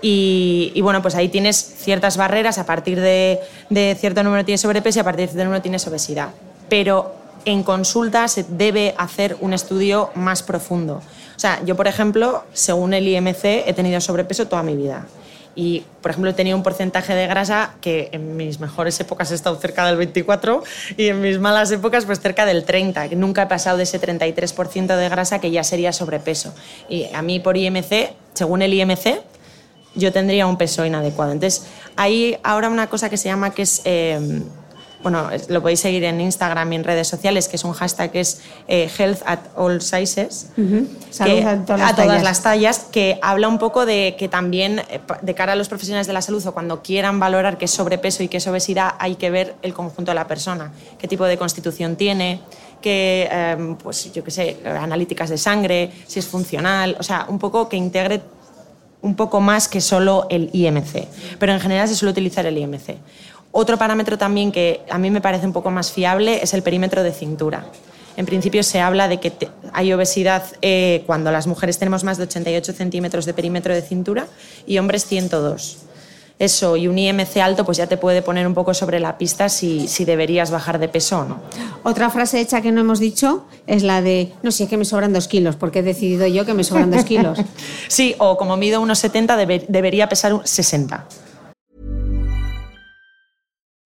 Y, bueno, pues ahí tienes ciertas barreras, a partir de, de cierto número tienes sobrepeso y a partir de cierto número tienes obesidad. Pero en consulta se debe hacer un estudio más profundo. O sea, yo, por ejemplo, según el IMC, he tenido sobrepeso toda mi vida. Y, por ejemplo, he tenido un porcentaje de grasa que en mis mejores épocas he estado cerca del 24 y en mis malas épocas pues cerca del 30, que nunca he pasado de ese 33% de grasa que ya sería sobrepeso. Y a mí por IMC, según el IMC, yo tendría un peso inadecuado. Entonces, hay ahora una cosa que se llama que es... Eh, bueno, lo podéis seguir en Instagram y en redes sociales, que es un hashtag que es eh, Health at All Sizes, a, todas, las tallas, que habla un poco de que también eh, de cara a los profesionales de la salud o cuando quieran valorar qué es sobrepeso y qué es obesidad, hay que ver el conjunto de la persona, qué tipo de constitución tiene, qué, em, pues yo qué sé, analíticas de sangre, si es funcional, o sea, un poco que integre un poco más que solo el IMC, pero en general se suele utilizar el IMC. Otro parámetro también que a mí me parece un poco más fiable es el perímetro de cintura. En principio se habla de que hay obesidad eh, cuando las mujeres tenemos más de 88 centímetros de perímetro de cintura y hombres 102. Eso y un IMC alto pues ya te puede poner un poco sobre la pista si, si deberías bajar de peso o no. Otra frase hecha que no hemos dicho es la de, no sé, es que me sobran dos kilos, porque he decidido yo que me sobran dos kilos. sí, o como mido unos 70 debería pesar 60.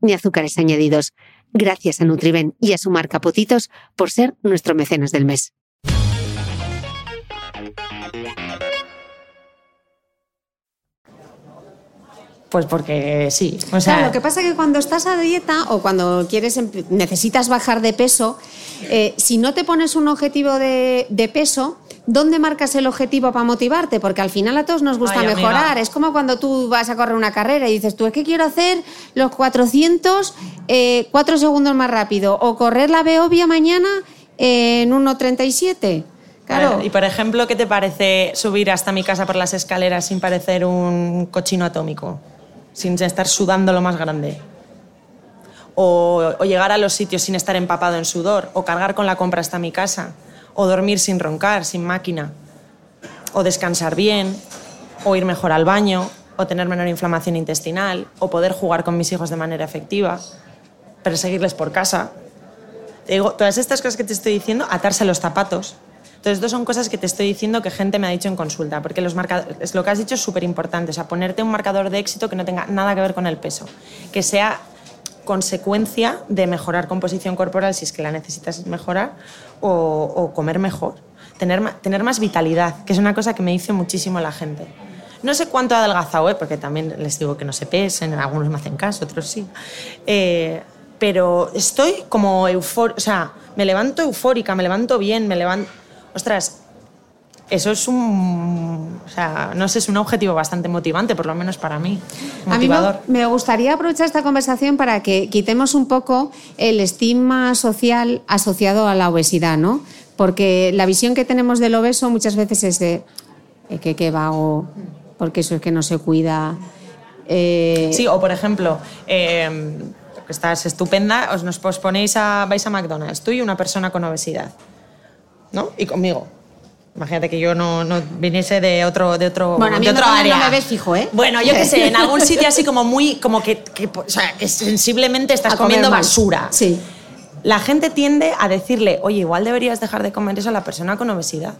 ni azúcares añadidos. Gracias a Nutriben y a su marca Potitos por ser nuestro mecenas del mes. Pues porque sí. O sea, Claro, lo que pasa es que cuando estás a dieta o cuando quieres em- necesitas bajar de peso, eh, si no te pones un objetivo de, de peso, ¿dónde marcas el objetivo para motivarte? Porque al final a todos nos gusta Ay, amiga. mejorar. Es como cuando tú vas a correr una carrera y dices, tú es que quiero hacer los 400 eh, cuatro segundos más rápido o correr la Beovia mañana en 1.37. Claro. Y por ejemplo, ¿qué te parece subir hasta mi casa por las escaleras sin parecer un cochino atómico? Sin estar sudando lo más grande. O, llegar a los sitios sin estar empapado en sudor. O cargar con la compra hasta mi casa. O dormir sin roncar, sin máquina. O descansar bien. O ir mejor al baño. O tener menor inflamación intestinal. O poder jugar con mis hijos de manera efectiva. Perseguirles por casa. Digo, todas estas cosas que te estoy diciendo, atarse los zapatos. Entonces, estas son cosas que te estoy diciendo que gente me ha dicho en consulta, porque los marcadores, lo que has dicho es súper importante, o sea, ponerte un marcador de éxito que no tenga nada que ver con el peso, que sea consecuencia de mejorar composición corporal si es que la necesitas mejorar o, comer mejor, tener, tener más vitalidad, que es una cosa que me dice muchísimo la gente. No sé cuánto ha adelgazado, ¿eh? porque también les digo que no se pesen, algunos me hacen caso, otros sí. Eh, pero estoy como eufórica, o sea, me levanto eufórica, me levanto bien, me levanto... Ostras, eso es un... O sea, no sé, es un objetivo bastante motivante, por lo menos para mí. A mí me, Motivador. me gustaría aprovechar esta conversación para que quitemos un poco el estigma social asociado a la obesidad, ¿no? Porque la visión que tenemos del obeso muchas veces es de eh, que qué vago, porque eso es que no se cuida. eh, Sí, o por ejemplo, eh, que estás estupenda, os nos posponéis a, vais a McDonald's, tú y una persona con obesidad, ¿no? Y conmigo. Imagínate que yo no, no viniese de otro, de otro, Bueno, a mí de otro área. no me ves fijo, ¿eh? Bueno, yo qué sé, en algún sitio así como muy, como que, que, o sea, que sensiblemente estás a comiendo basura. Sí. La gente tiende a decirle, oye, igual deberías dejar de comer eso a la persona con obesidad.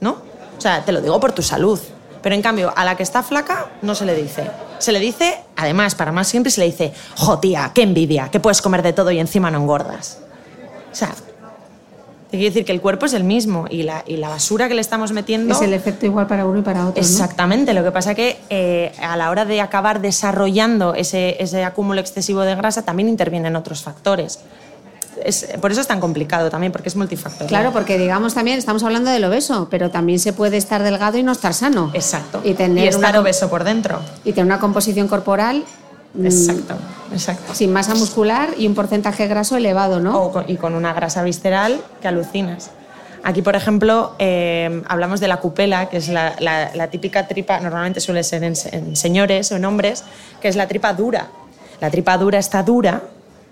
¿No? O sea, te lo digo por tu salud. Pero en cambio, a la que está flaca no se le dice. Se le dice, además, para más siempre, se le dice, jo, tía, qué envidia, que puedes comer de todo y encima no engordas. O sea, te quiero decir que el cuerpo es el mismo y la, y la basura que le estamos metiendo... Es el efecto igual para uno y para otro. ¿no? Exactamente, lo que pasa que eh, a la hora de acabar desarrollando ese, ese acúmulo excesivo de grasa también intervienen otros factores. Es- por eso es tan complicado también, porque es multifactorial. Claro, porque digamos también, estamos hablando del obeso, pero también se puede estar delgado y no estar sano. Exacto. Y tener, estar una, obeso por dentro. y tener una composición corporal Exacto, exacto. sin masa muscular y un porcentaje graso elevado, ¿no? O con- y con una grasa visceral que alucinas. Aquí, por ejemplo, eh, hablamos de la cupela, que es la, la- la típica tripa, normalmente suele ser en, en señores o en hombres, que es la tripa dura. La tripa dura está dura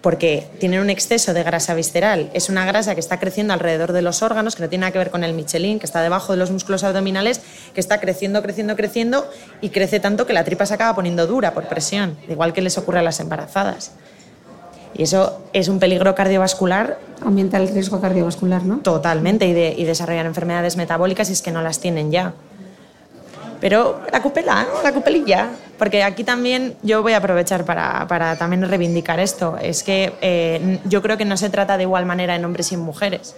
porque tienen un exceso de grasa visceral. Es una grasa que está creciendo alrededor de los órganos, que no tiene nada que ver con el Michelin, que está debajo de los músculos abdominales, que está creciendo, creciendo, creciendo y crece tanto que la tripa se acaba poniendo dura por presión, igual que les ocurre a las embarazadas. Y eso es un peligro cardiovascular Aumenta el riesgo cardiovascular, ¿no? totalmente y, de, y desarrollar enfermedades metabólicas si es que no las tienen ya. Pero la cupela, ¿no? la cupelilla, porque aquí también yo voy a aprovechar para, para también reivindicar esto. Es que eh, yo creo que no se trata de igual manera en hombres y en mujeres.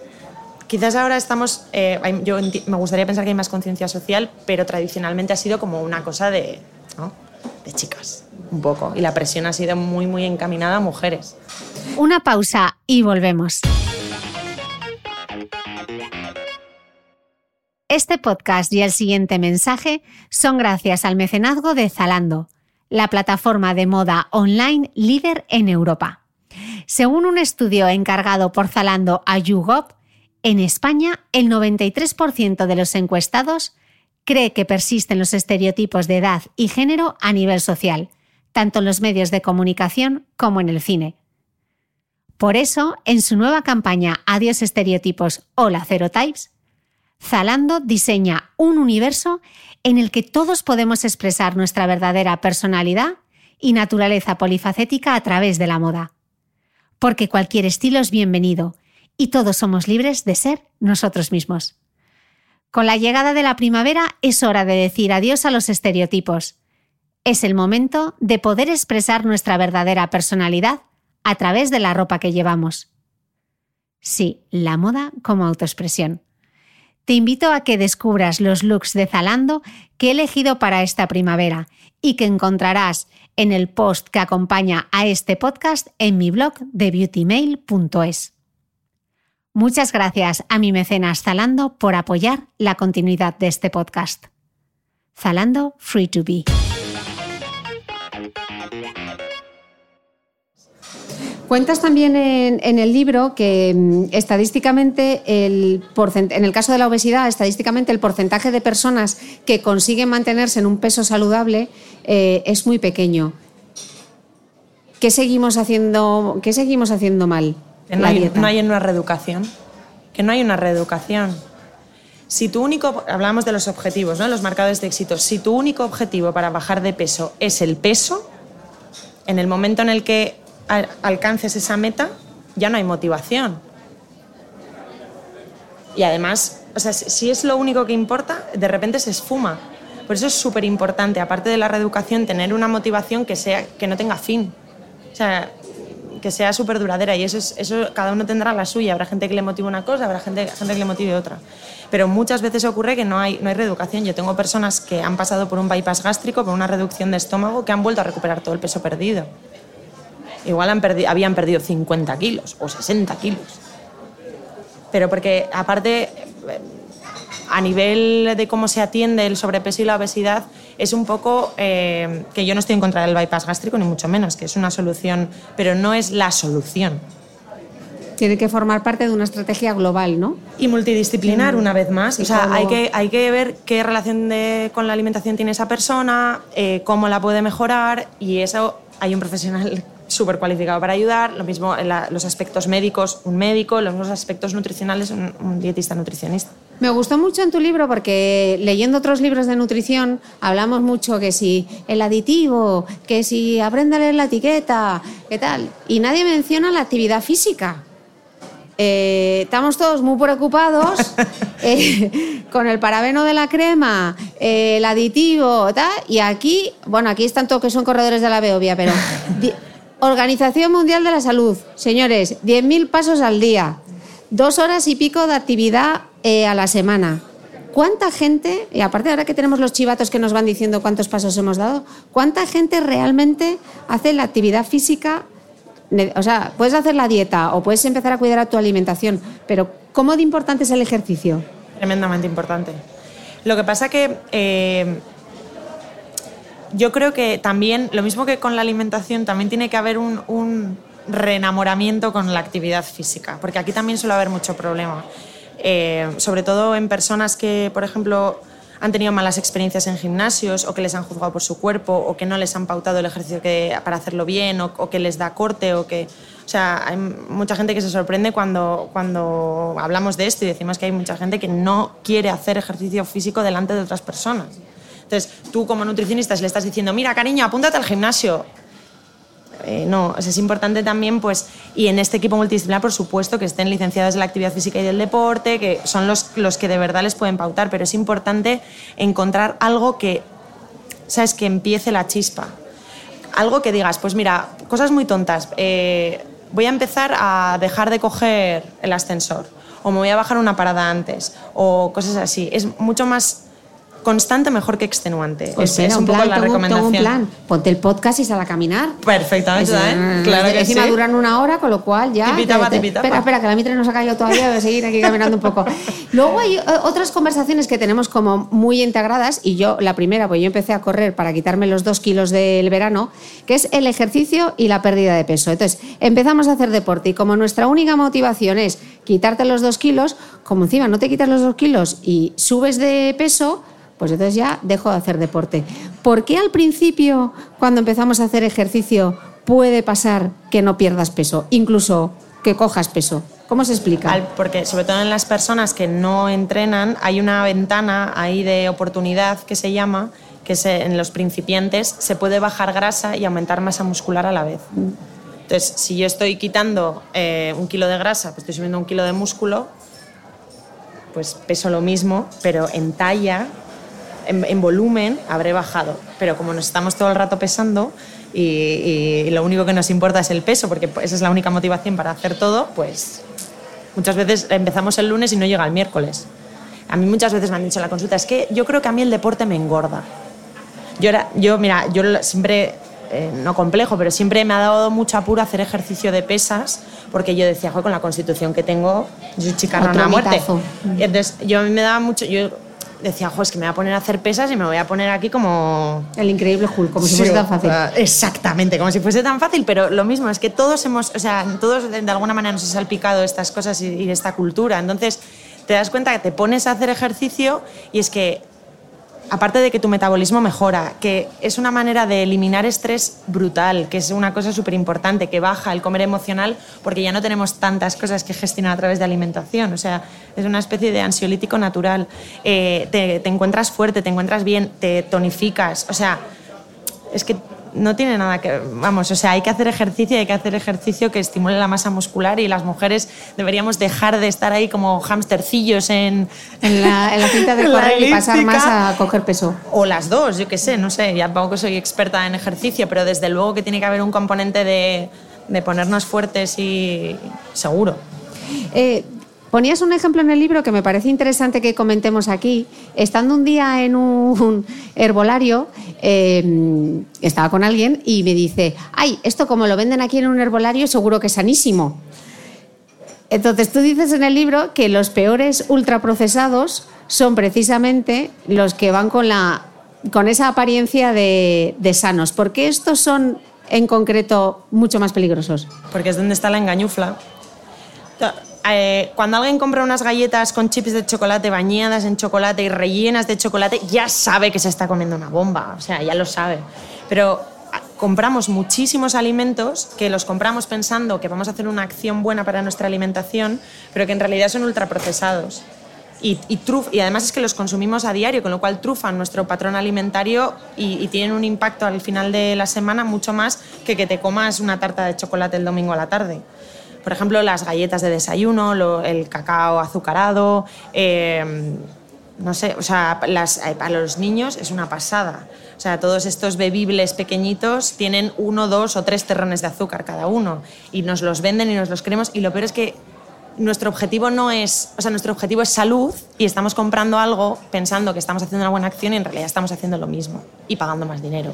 Quizás ahora estamos, eh, yo me gustaría pensar que hay más conciencia social, pero tradicionalmente ha sido como una cosa de, ¿no? de chicas, un poco. Y la presión ha sido muy, muy encaminada a mujeres. Una pausa y volvemos. Este podcast y el siguiente mensaje son gracias al mecenazgo de Zalando, la plataforma de moda online líder en Europa. Según un estudio encargado por Zalando a YouGov, en España el 93% de los encuestados cree que persisten los estereotipos de edad y género a nivel social, tanto en los medios de comunicación como en el cine. Por eso, en su nueva campaña Adiós estereotipos Hola Zero Types, Zalando diseña un universo en el que todos podemos expresar nuestra verdadera personalidad y naturaleza polifacética a través de la moda. Porque cualquier estilo es bienvenido y todos somos libres de ser nosotros mismos. Con la llegada de la primavera es hora de decir adiós a los estereotipos. Es el momento de poder expresar nuestra verdadera personalidad a través de la ropa que llevamos. Sí, la moda como autoexpresión. Te invito a que descubras los looks de Zalando que he elegido para esta primavera y que encontrarás en el post que acompaña a este podcast en mi blog de beautymail.es. Muchas gracias a mi mecenas Zalando por apoyar la continuidad de este podcast. Zalando Free to Be. Cuentas también en, el libro que mm, estadísticamente, el en el caso de la obesidad, estadísticamente el porcentaje de personas que consiguen mantenerse en un peso saludable eh, es muy pequeño. ¿Qué seguimos haciendo, qué seguimos haciendo mal? no, hay, no hay una reeducación. Que no hay una reeducación. Si tu único, hablamos de los objetivos, ¿no? los marcadores de éxito, si tu único objetivo para bajar de peso es el peso, en el momento en el que alcances esa meta, ya no hay motivación. Y además, o sea, si es lo único que importa, de repente se esfuma. Por eso es súper importante, aparte de la reeducación, tener una motivación que, sea, que no tenga fin. O sea, que sea súper duradera y eso, es, eso cada uno tendrá la suya. Habrá gente que le motive una cosa, habrá gente, gente que le motive otra. Pero muchas veces ocurre que no hay, no hay reeducación. Yo tengo personas que han pasado por un bypass gástrico, por una reducción de estómago, que han vuelto a recuperar todo el peso perdido. Igual han habían perdido 50 kilos o 60 kilos. Pero porque aparte, a nivel de cómo se atiende el sobrepeso y la obesidad, es un poco eh, que yo no estoy en contra del bypass gástrico, ni mucho menos, que es una solución, pero no es la solución. Tiene que formar parte de una estrategia global, ¿no? Y multidisciplinar, una vez más. O sea, hay que, hay que ver qué relación con la alimentación tiene esa persona, eh, cómo la puede mejorar, y eso hay un profesional súper cualificado para ayudar, lo mismo en los aspectos médicos, un médico, los aspectos nutricionales, un, dietista nutricionista. Me gustó mucho en tu libro porque leyendo otros libros de nutrición hablamos mucho que si el aditivo, que si aprende a leer la etiqueta, qué tal, y nadie menciona la actividad física. Eh, estamos todos muy preocupados eh, con el parabeno de la crema, eh, el aditivo, tal, y aquí, bueno, aquí están todos que son corredores de la Beovia, pero Organización Mundial de la Salud, señores, 10.000 pasos al día, dos horas y pico de actividad eh, a la semana. ¿Cuánta gente, y aparte ahora que tenemos los chivatos que nos van diciendo cuántos pasos hemos dado, cuánta gente realmente hace la actividad física? O sea, puedes hacer la dieta o puedes empezar a cuidar a tu alimentación, pero ¿cómo de importante es el ejercicio? Tremendamente importante. Lo que pasa que eh, yo creo que también, lo mismo que con la alimentación, también tiene que haber un, reenamoramiento con la actividad física, porque aquí también suele haber mucho problema. Eh, sobre todo en personas que, por ejemplo, han tenido malas experiencias en gimnasios o que les han juzgado por su cuerpo o que no les han pautado el ejercicio que, para hacerlo bien o, que les da corte o que... O sea, hay mucha gente que se sorprende cuando, cuando hablamos de esto y decimos que hay mucha gente que no quiere hacer ejercicio físico delante de otras personas. Entonces, tú como nutricionista le estás diciendo, mira, cariño, apúntate al gimnasio. Eh, no, es importante también, pues, y en este equipo multidisciplinar, por supuesto, que estén licenciados en la actividad física y del deporte, que son los, los que de verdad les pueden pautar, pero es importante encontrar algo que, ¿sabes?, que empiece la chispa. Algo que digas, pues mira, cosas muy tontas. Eh, voy a empezar a dejar de coger el ascensor, o me voy a bajar una parada antes, o cosas así. Es mucho más constante mejor que extenuante. Pues es, un, poco la recomendación. un plan. Ponte el podcast y sal a caminar. Perfectamente, ¿eh? Claro que encima duran una hora, con lo cual ya... Tipitapa, tipitapa. Espera, espera, que la mitre no se ha caído todavía, voy a seguir aquí caminando un poco. Luego hay eh, otras conversaciones que tenemos como muy integradas y yo, la primera, pues yo empecé a correr para quitarme los dos kilos del verano, que es el ejercicio y la pérdida de peso. Entonces, empezamos a hacer deporte y como nuestra única motivación es quitarte los dos kilos, como encima no te quitas los dos kilos y subes de peso, pues entonces ya dejo de hacer deporte. ¿Por qué al principio, cuando empezamos a hacer ejercicio, puede pasar que no pierdas peso, incluso que cojas peso? ¿Cómo se explica? Porque sobre todo en las personas que no entrenan hay una ventana ahí de oportunidad que se llama, que en los principiantes se puede bajar grasa y aumentar masa muscular a la vez. Entonces, si yo estoy quitando eh, un kilo de grasa, pues estoy subiendo un kilo de músculo, pues peso lo mismo, pero en talla en, volumen habré bajado, pero como nos estamos todo el rato pesando y, lo único que nos importa es el peso, porque esa es la única motivación para hacer todo, pues muchas veces empezamos el lunes y no llega el miércoles. A mí muchas veces me han dicho en la consulta, es que yo creo que a mí el deporte me engorda. Yo, era, yo mira, yo siempre, eh, no complejo, pero siempre me ha dado mucho apuro hacer ejercicio de pesas, porque yo decía, con la constitución que tengo, yo soy chicarrona a muerte. Y entonces, yo a mí me daba mucho, yo decía, jo, es que me voy a poner a hacer pesas y me voy a poner aquí como... El increíble Hulk, como si fuese tan fácil. Exactamente, como si fuese tan fácil, pero lo mismo, es que todos hemos, o sea, todos de alguna manera nos ha salpicado estas cosas y, y esta cultura. Entonces, te das cuenta que te pones a hacer ejercicio y es que aparte de que tu metabolismo mejora, que es una manera de eliminar estrés brutal, que es una cosa súper importante, que baja el comer emocional porque ya no tenemos tantas cosas que gestionar a través de alimentación. O sea, es una especie de ansiolítico natural. Eh, te, te encuentras fuerte, te encuentras bien, te tonificas. O sea, es que no tiene nada que. Vamos, o sea, hay que hacer ejercicio hay que hacer ejercicio que estimule la masa muscular y las mujeres deberíamos dejar de estar ahí como hamstercillos en. En la, en la cinta de correr y pasar más a coger peso. O las dos, yo qué sé, no sé, ya tampoco soy experta en ejercicio, pero desde luego que tiene que haber un componente de, de ponernos fuertes y seguro. Eh, Ponías un ejemplo en el libro que me parece interesante que comentemos aquí. Estando un día en un herbolario, em, estaba con alguien y me dice, ay, esto como lo venden aquí en un herbolario seguro que es sanísimo. Entonces tú dices en el libro que los peores ultraprocesados son precisamente los que van con, la, con esa apariencia de, de sanos. ¿Por qué estos son en concreto mucho más peligrosos? Porque es donde está la engañufla eh, cuando alguien compra unas galletas con chips de chocolate bañadas en chocolate y rellenas de chocolate, ya sabe que se está comiendo una bomba, o sea, ya lo sabe. Pero ah, compramos muchísimos alimentos que los compramos pensando que vamos a hacer una acción buena para nuestra alimentación, pero que en realidad son ultraprocesados. Y, y, y además es que los consumimos a diario, con lo cual trufan nuestro patrón alimentario y, y, tienen un impacto al final de la semana mucho más que que te comas una tarta de chocolate el domingo a la tarde. Por ejemplo, las galletas de desayuno, el cacao azucarado, em, no sé, o sea, eh, para los niños es una pasada. O sea, todos estos bebibles pequeñitos tienen uno, dos o tres terrones de azúcar cada uno y nos los venden y nos los queremos y lo peor es que nuestro objetivo no es, o sea, nuestro objetivo es salud y estamos comprando algo pensando que estamos haciendo una buena acción y en realidad estamos haciendo lo mismo y pagando más dinero.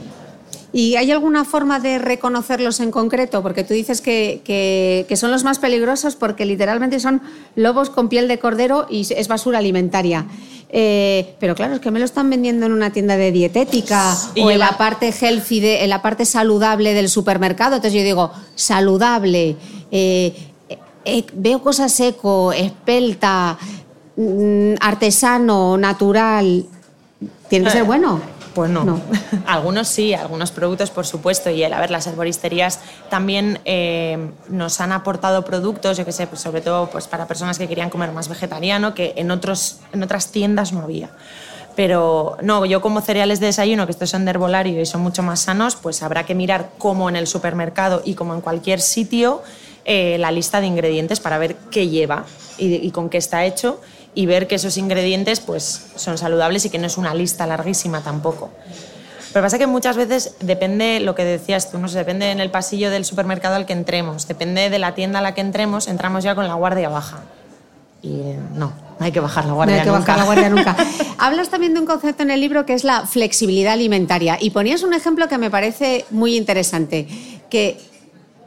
¿Y hay alguna forma de reconocerlos en concreto? Porque tú dices que, que, son los más peligrosos porque literalmente son lobos con piel de cordero y es basura alimentaria. Eh, pero claro, es que me lo están vendiendo en una tienda de dietética o en la parte healthy, de, en la parte saludable del supermercado. Entonces yo digo, saludable, eh, eh, veo cosas seco, espelta, mm, artesano, natural. Tiene que ser bueno. Pues no. algunos sí, algunos productos por supuesto. Y el, a ver, las herboristerías también eh, nos han aportado productos, yo que sé, pues sobre todo pues para personas que querían comer más vegetariano, que en, otros, en otras tiendas no había. Pero no, yo como cereales de desayuno, que estos son de herbolario y son mucho más sanos, pues habrá que mirar como en el supermercado y como en cualquier sitio eh, la lista de ingredientes para ver qué lleva y, y con qué está hecho y ver que esos ingredientes pues, son saludables y que no es una lista larguísima tampoco. Pero pasa que muchas veces depende lo que decías tú, no sé, depende en el pasillo del supermercado al que entremos, depende de la tienda a la que entremos, entramos ya con la guardia baja. Y no, no hay que bajar la guardia no hay que Bajar la guardia nunca. Hablas también de un concepto en el libro que es la flexibilidad alimentaria y ponías un ejemplo que me parece muy interesante, que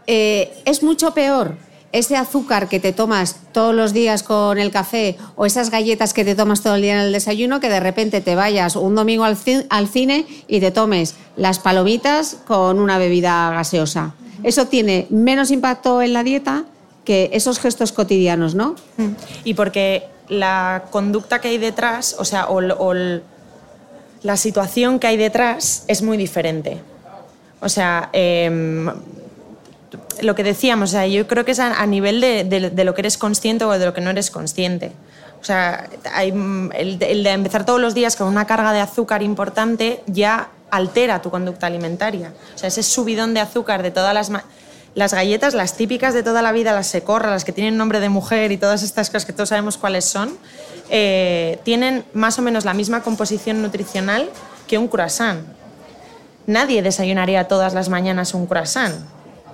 eh, es mucho peor ese azúcar que te tomas todos los días con el café o esas galletas que te tomas todo el día en el desayuno, que de repente te vayas un domingo al, cine y te tomes las palomitas con una bebida gaseosa. Eso tiene menos impacto en la dieta que esos gestos cotidianos, ¿no? Y porque la conducta que hay detrás, o sea, o, la situación que hay detrás es muy diferente. O sea, em, lo que decíamos, o sea, yo creo que es a, nivel de, lo que eres consciente o de lo que no eres consciente. O sea, el, de empezar todos los días con una carga de azúcar importante ya altera tu conducta alimentaria. O sea, ese subidón de azúcar de todas las... Las galletas, las típicas de toda la vida, las secorra, las que tienen nombre de mujer y todas estas cosas que todos sabemos cuáles son, eh, tienen más o menos la misma composición nutricional que un croissant. Nadie desayunaría todas las mañanas un croissant,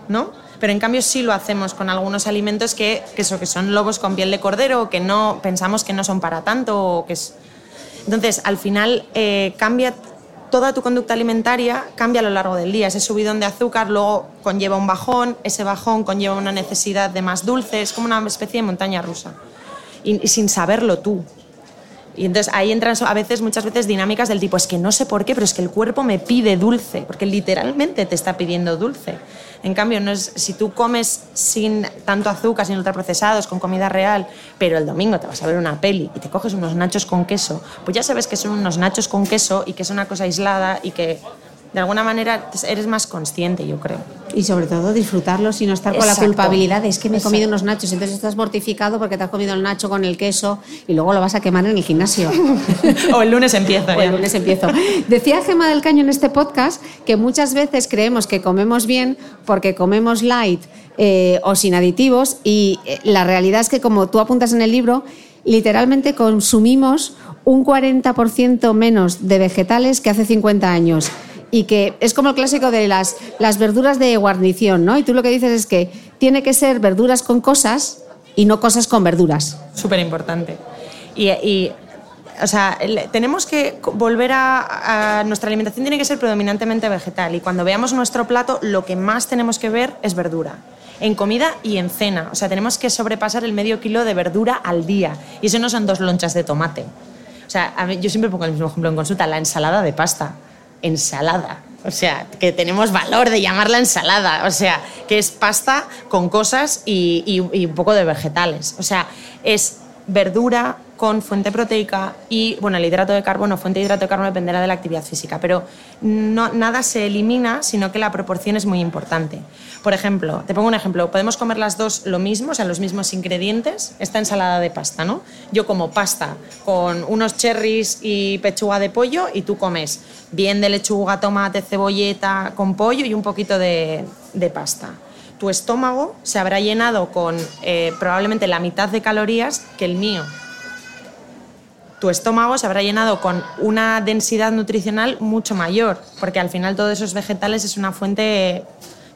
¿no? Pero en cambio sí lo hacemos con algunos alimentos que, que, eso, que son lobos con piel de cordero, que no pensamos que no son para tanto. O que es... Entonces, al final eh, cambia toda tu conducta alimentaria cambia a lo largo del día. Ese subidón de azúcar luego conlleva un bajón, ese bajón conlleva una necesidad de más dulce, es como una especie de montaña rusa. Y, y sin saberlo tú. Y entonces ahí entran a veces, muchas veces, dinámicas del tipo, es que no sé por qué, pero es que el cuerpo me pide dulce, porque literalmente te está pidiendo dulce. En cambio, no es, si tú comes sin tanto azúcar, sin ultraprocesados, con comida real, pero el domingo te vas a ver una peli y te coges unos nachos con queso, pues ya sabes que son unos nachos con queso y que es una cosa aislada y que de alguna manera eres más consciente, yo creo. Y sobre todo disfrutarlos y no estar con la culpabilidad de es que me he Exacto. comido unos nachos, entonces estás mortificado porque te has comido el nacho con el queso y luego lo vas a quemar en el gimnasio. o el lunes empiezo. O el lunes empiezo. Decía Gema del Caño en este podcast que muchas veces creemos que comemos bien porque comemos light eh, o sin aditivos y eh, la realidad es que como tú apuntas en el libro, literalmente consumimos un 40% menos de vegetales que hace 50 años. Y que es como el clásico de las, las verduras de guarnición, ¿no? Y tú lo que dices es que tiene que ser verduras con cosas y no cosas con verduras. Súper importante. Y, y, o sea, tenemos que volver a, a- Nuestra alimentación tiene que ser predominantemente vegetal y cuando veamos nuestro plato lo que más tenemos que ver es verdura. En comida y en cena. O sea, tenemos que sobrepasar el medio kilo de verdura al día. Y eso no son dos lonchas de tomate. O sea, mí- yo siempre pongo el mismo ejemplo en consulta, la ensalada de pasta. Ensalada. O sea, que tenemos valor de llamarla ensalada. O sea, que es pasta con cosas y, un poco de vegetales. O sea, es verdura con fuente proteica y, bueno, el hidrato de carbono, fuente de hidrato de carbono dependerá de la actividad física, pero no, nada se elimina, sino que la proporción es muy importante. Por ejemplo, te pongo un ejemplo, podemos comer las dos lo mismo, o sea, los mismos ingredientes, esta ensalada de pasta, ¿no? Yo como pasta con unos cherries y pechuga de pollo y tú comes bien de lechuga, tomate, cebolleta con pollo y un poquito de, de pasta tu estómago se habrá llenado con eh, probablemente la mitad de calorías que el mío. Tu estómago se habrá llenado con una densidad nutricional mucho mayor, porque al final todos esos vegetales es una fuente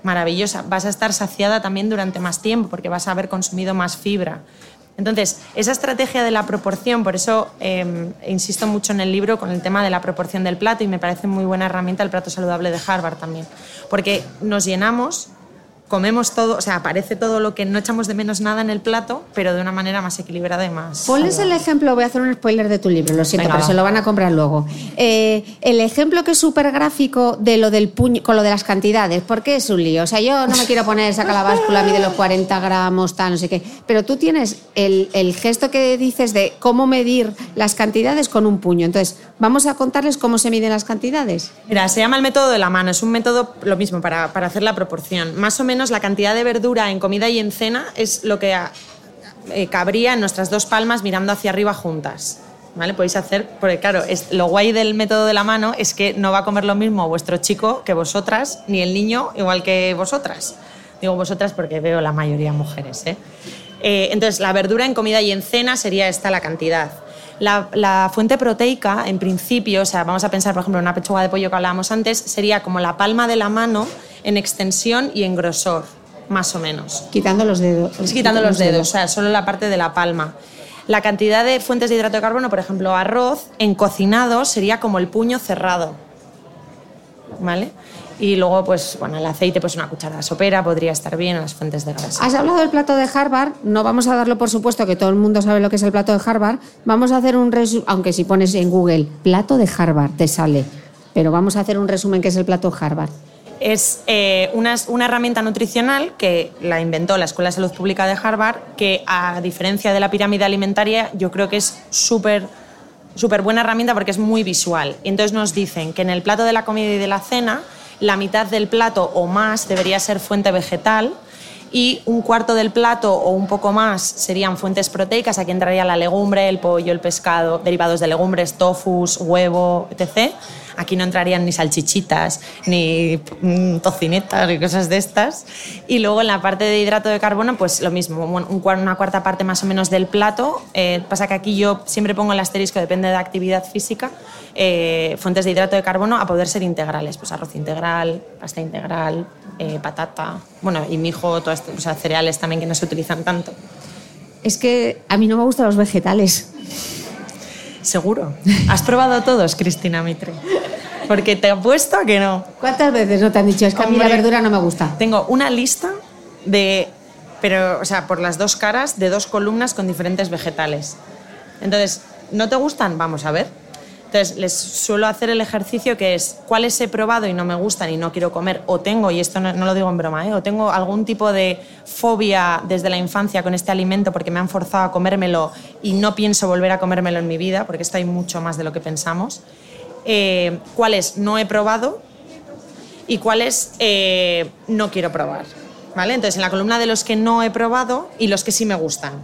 maravillosa. Vas a estar saciada también durante más tiempo, porque vas a haber consumido más fibra. Entonces, esa estrategia de la proporción, por eso eh, insisto mucho en el libro con el tema de la proporción del plato y me parece muy buena herramienta el plato saludable de Harvard también, porque nos llenamos comemos todo, o sea, aparece todo lo que no echamos de menos nada en el plato, pero de una manera más equilibrada y más. Ponles el ejemplo, voy a hacer un spoiler de tu libro, lo siento, Venga, pero va. se lo van a comprar luego. Eh, el ejemplo que es súper gráfico de lo del puño, con lo de las cantidades, ¿por qué es un lío? O sea, yo no me quiero poner, saca la báscula, mide los 40 gramos, tal, no sé qué. Pero tú tienes el, el gesto que dices de cómo medir las cantidades con un puño. Entonces, vamos a contarles cómo se miden las cantidades. Mira, se llama el método de la mano, es un método lo mismo para, para hacer la proporción. Más o menos la cantidad de verdura en comida y en cena es lo que ah, eh, cabría en nuestras dos palmas mirando hacia arriba juntas. ¿Vale? Podéis hacer, porque claro, es, lo guay del método de la mano es que no va a comer lo mismo vuestro chico que vosotras, ni el niño igual que vosotras. Digo vosotras porque veo la mayoría mujeres. ¿eh? Eh, entonces, la verdura en comida y en cena sería esta la cantidad. La, fuente proteica, en principio, o sea, vamos a pensar, por ejemplo, en una pechuga de pollo que hablábamos antes, sería como la palma de la mano en extensión y en grosor, más o menos. Quitando los dedos. Es quitando los dedos, o sea, solo la parte de la palma. La cantidad de fuentes de hidrato de carbono, por ejemplo, arroz, en cocinado sería como el puño cerrado. ¿Vale? Y luego, pues, bueno, el aceite, pues una cucharada sopera podría estar bien, las fuentes de grasa. Has hablado del plato de Harvard, no vamos a darlo por supuesto que todo el mundo sabe lo que es el plato de Harvard, vamos a hacer un resumen, aunque si pones en Google plato de Harvard te sale, pero vamos a hacer un resumen que es el plato Harvard. Es eh, una, herramienta nutricional que la inventó la Escuela de Salud Pública de Harvard, que a diferencia de la pirámide alimentaria, yo creo que es súper súper buena herramienta porque es muy visual. Entonces nos dicen que en el plato de la comida y de la cena, la mitad del plato o más debería ser fuente vegetal y un cuarto del plato o un poco más serían fuentes proteicas. Aquí entraría la legumbre, el pollo, el pescado, derivados de legumbres, tofus, huevo, etc. Aquí no entrarían ni salchichitas, ni mm, tocinetas, ni cosas de estas. Y luego en la parte de hidrato de carbono, pues lo mismo, una cuarta parte más o menos del plato. Eh, pasa que aquí yo siempre pongo el asterisco, depende de la actividad física, eh, fuentes de hidrato de carbono a poder ser integrales, pues arroz integral, pasta integral, eh, patata, bueno, y mijo, todas, o sea, cereales también que no se utilizan tanto. Es que a mí no me gustan los vegetales. Seguro. ¿Has probado todos, Cristina Mitre? Porque te apuesto a que no. ¿Cuántas veces no te han dicho? Es que a mí la verdura no me gusta. Tengo una lista de, pero, o sea, por las dos caras, de dos columnas con diferentes vegetales. Entonces, ¿no te gustan? Vamos a ver. Entonces, les suelo hacer el ejercicio que es cuáles he probado y no me gustan y no quiero comer, o tengo, y esto no, lo digo en broma, ¿eh? o tengo algún tipo de fobia desde la infancia con este alimento porque me han forzado a comérmelo y no pienso volver a comérmelo en mi vida, porque esto hay mucho más de lo que pensamos. Eh, cuáles no he probado y cuáles eh, no quiero probar. ¿vale? Entonces, en la columna de los que no he probado y los que sí me gustan.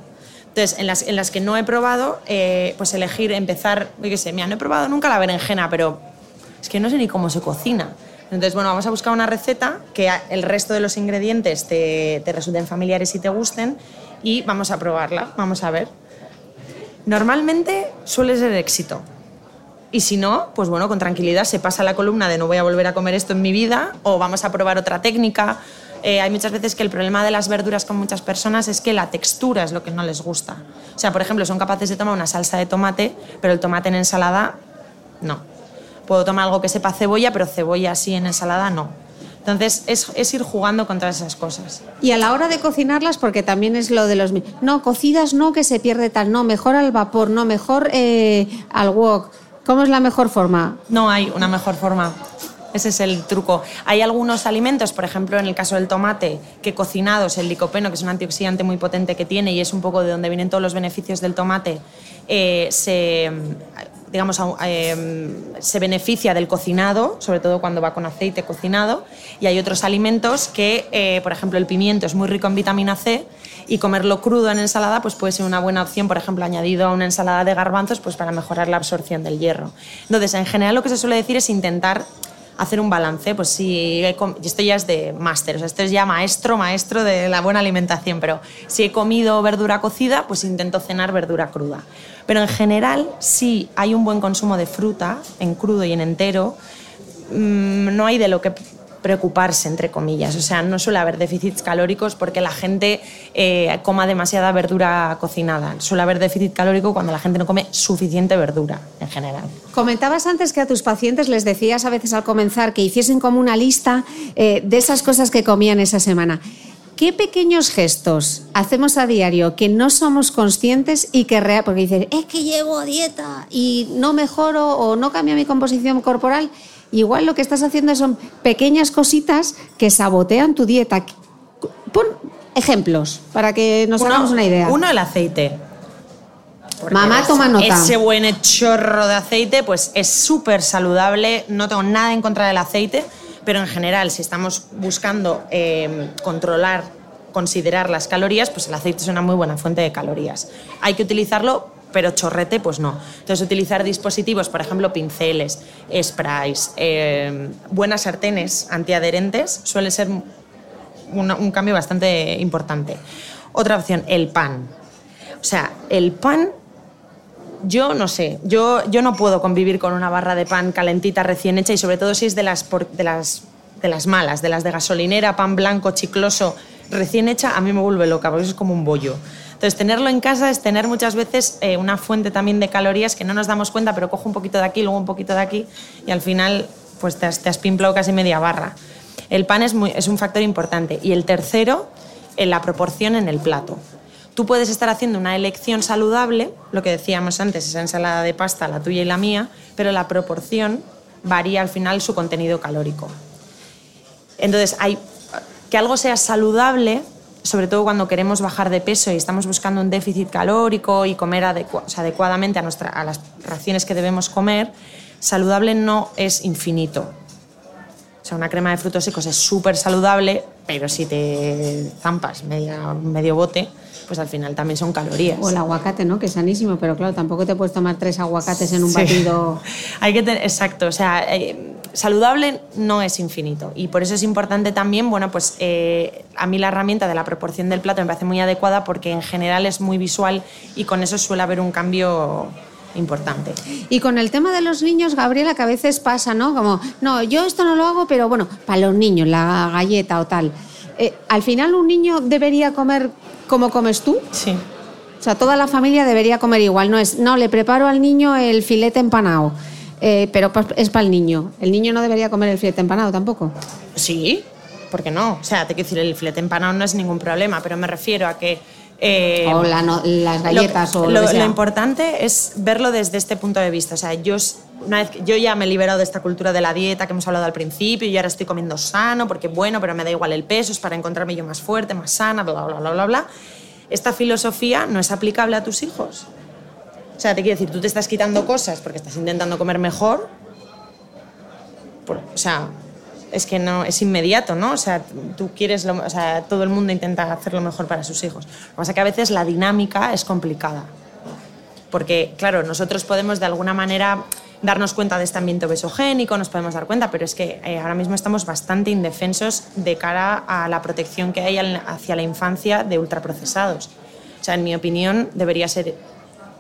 Entonces, en las, en las que no he probado, eh, pues elegir, empezar, yo qué sé, mira, no he probado nunca la berenjena, pero es que no sé ni cómo se cocina. Entonces, bueno, vamos a buscar una receta que el resto de los ingredientes te, te resulten familiares y te gusten y vamos a probarla, vamos a ver. Normalmente suele ser éxito. Y si no, pues bueno, con tranquilidad se pasa la columna de no voy a volver a comer esto en mi vida o vamos a probar otra técnica eh, hay muchas veces que el problema de las verduras con muchas personas es que la textura es lo que no les gusta. O sea, por ejemplo, son capaces de tomar una salsa de tomate, pero el tomate en ensalada no. Puedo tomar algo que sepa cebolla, pero cebolla así en ensalada no. Entonces, es, ir jugando contra esas cosas. Y a la hora de cocinarlas, porque también es lo de los... No, cocidas no, que se pierde tal, no, mejor al vapor, no, mejor eh, al wok. ¿Cómo es la mejor forma? No hay una mejor forma. Ese es el truco. Hay algunos alimentos, por ejemplo, en el caso del tomate, que cocinados, el licopeno, que es un antioxidante muy potente que tiene y es un poco de donde vienen todos los beneficios del tomate, eh, se, digamos, eh, se beneficia del cocinado, sobre todo cuando va con aceite cocinado. Y hay otros alimentos que, eh, por ejemplo, el pimiento es muy rico en vitamina C y comerlo crudo en ensalada pues puede ser una buena opción, por ejemplo, añadido a una ensalada de garbanzos pues para mejorar la absorción del hierro. Entonces, en general lo que se suele decir es intentar hacer un balance. Pues si esto ya es de máster, o sea, esto es ya maestro, maestro de la buena alimentación, pero si he comido verdura cocida, pues intento cenar verdura cruda. Pero en general, si hay un buen consumo de fruta en crudo y en entero, mm, no hay de lo que preocuparse, entre comillas. O sea, no suele haber déficits calóricos porque la gente eh, coma demasiada verdura cocinada. Suele haber déficit calórico cuando la gente no come suficiente verdura en general. Comentabas antes que a tus pacientes les decías a veces al comenzar que hiciesen como una lista eh, de esas cosas que comían esa semana. ¿Qué pequeños gestos hacemos a diario que no somos conscientes y que real, porque dicen, es que llevo dieta y no mejoro o no cambia mi composición corporal? Igual lo que estás haciendo son pequeñas cositas que sabotean tu dieta. Pon ejemplos para que nos hagamos una idea. Uno, el aceite. Mamá toma nota. Ese buen chorro de aceite, pues es súper saludable. No tengo nada en contra del aceite, pero en general, si estamos buscando eh, controlar, considerar las calorías, pues el aceite es una muy buena fuente de calorías. Hay que utilizarlo pero chorrete, pues no. Entonces, utilizar dispositivos, por ejemplo, pinceles, sprays, eh, buenas sartenes antiadherentes, suele ser un, cambio bastante importante. Otra opción, el pan. O sea, el pan yo no sé, yo, yo no puedo convivir con una barra de pan calentita recién hecha y sobre todo si es de las, de las, de las malas, de las de gasolinera, pan blanco, chicloso, recién hecha, a mí me vuelve loca porque es como un bollo. Entonces, tenerlo en casa es tener muchas veces eh, una fuente también de calorías que no nos damos cuenta, pero cojo un poquito de aquí, luego un poquito de aquí y al final pues te has, te pimplado casi media barra. El pan es, un factor importante. Y el tercero, en la proporción en el plato. Tú puedes estar haciendo una elección saludable, lo que decíamos antes, esa ensalada de pasta, la tuya y la mía, pero la proporción varía al final su contenido calórico. Entonces, hay, que algo sea saludable sobre todo cuando queremos bajar de peso y estamos buscando un déficit calórico y comer adecuadamente a, nuestra, a las raciones que debemos comer, saludable no es infinito. O sea, una crema de frutos secos es súper saludable, pero si te zampas media, medio bote, pues al final también son calorías. O el aguacate, ¿no? Que es sanísimo, pero claro, tampoco te puedes tomar tres aguacates en un Sí. batido. Hay que tener, exacto, o sea, eh, saludable no es infinito y por eso es importante también, bueno, pues eh, a mí la herramienta de la proporción del plato me parece muy adecuada porque en general es muy visual y con eso suele haber un cambio importante. Y con el tema de los niños, Gabriela, que a veces pasa, ¿no? Como, no, yo esto no lo hago, pero bueno, para los niños, la galleta o tal. Eh, al final, un niño debería comer como comes tú. Sí. O sea, toda la familia debería comer igual. No es, no, le preparo al niño el filete empanado, eh, pero es para el niño. El niño no debería comer el filete empanado tampoco. Sí, ¿por qué no? O sea, te quiero decir, el filete empanado no es ningún problema, pero me refiero a que... eh, o la no- las galletas lo, o lo, lo- lo importante es verlo desde este punto de vista. O sea, yo, una vez que- yo ya me he liberado de esta cultura de la dieta que hemos hablado al principio y ahora estoy comiendo sano porque bueno, pero me da igual el peso, es para encontrarme yo más fuerte, más sana, bla, bla, bla, bla, bla. Esta filosofía no es aplicable a tus hijos. O sea, te quiero decir, tú te estás quitando cosas porque estás intentando comer mejor. Por- o sea, es que no es inmediato, ¿no? O sea, tú quieres, lo, o sea, todo el mundo intenta hacer lo mejor para sus hijos. Lo que pasa es que a veces la dinámica es complicada. Porque, claro, nosotros podemos de alguna manera darnos cuenta de este ambiente obesogénico, nos podemos dar cuenta, pero es que eh, ahora mismo estamos bastante indefensos de cara a la protección que hay hacia la infancia de ultraprocesados. O sea, en mi opinión, debería ser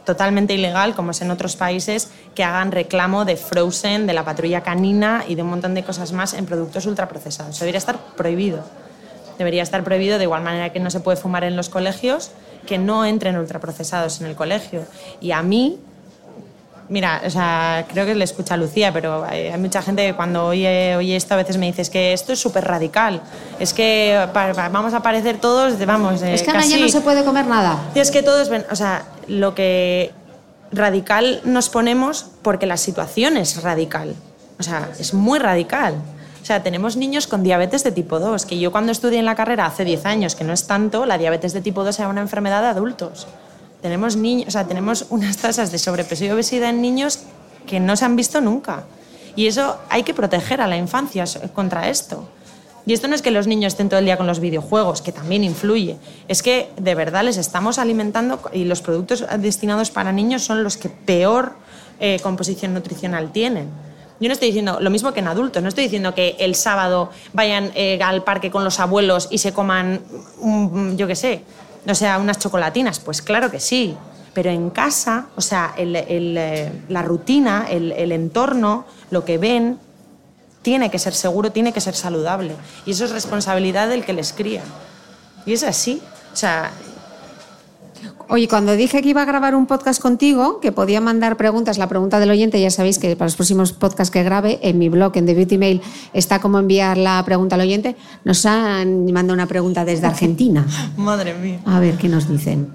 totalmente ilegal, como es en otros países, que hagan reclamo de Frozen, de la patrulla canina y de un montón de cosas más en productos ultraprocesados. Debería estar prohibido. Debería estar prohibido de igual manera que no se puede fumar en los colegios, que no entren ultraprocesados en el colegio. Y a mí, mira, o sea, creo que le escucha a Lucía, pero hay hay mucha gente que cuando oye, oye esto a veces me dice, es que esto es súper radical, es que pa- pa- vamos a aparecer todos, vamos, eh, es que ahora ya no se puede comer nada. y es que todos ven, o sea, lo que radical nos ponemos porque la situación es radical. O sea, es muy radical. O sea, tenemos niños con diabetes de tipo 2, que yo cuando estudié en la carrera hace 10 años, que no es tanto, la diabetes de tipo 2 era una enfermedad de adultos. Tenemos niños, o sea, tenemos unas tasas de sobrepeso y obesidad en niños que no se han visto nunca. Y eso hay que proteger a la infancia contra esto. Y esto no es que los niños estén todo el día con los videojuegos, que también influye. Es que de verdad les estamos alimentando y los productos destinados para niños son los que peor eh, composición nutricional tienen. Yo no estoy diciendo lo mismo que en adultos, no estoy diciendo que el sábado vayan eh, al parque con los abuelos y se coman, un- yo qué sé, o sea, unas chocolatinas. Pues claro que sí, pero en casa, o sea, el- el, eh, la rutina, el, el entorno, lo que ven, tiene que ser seguro, tiene que ser saludable. Y eso es responsabilidad del que les cría. Y es así. O sea, Oye, cuando dije que iba a grabar un podcast contigo, que podía mandar preguntas, la pregunta del oyente, ya sabéis que para los próximos podcasts que grabe, en mi blog, en The Beauty Mail, está cómo enviar la pregunta al oyente. Nos han mandado una pregunta desde Argentina. madre mía. A ver qué nos dicen.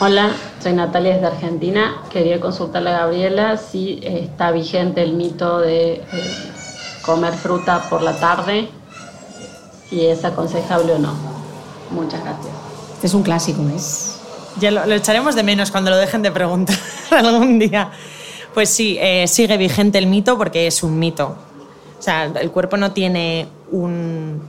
Hola, soy Natalia desde Argentina. Quería consultarle a Gabriela si eh, está vigente el mito de eh, comer fruta por la tarde, si es aconsejable o no. Muchas gracias. Este es un clásico, ¿eh? Ya lo, echaremos de menos cuando lo dejen de preguntar algún día. Pues sí, eh, sigue vigente el mito porque es un mito. O sea, el cuerpo no tiene un...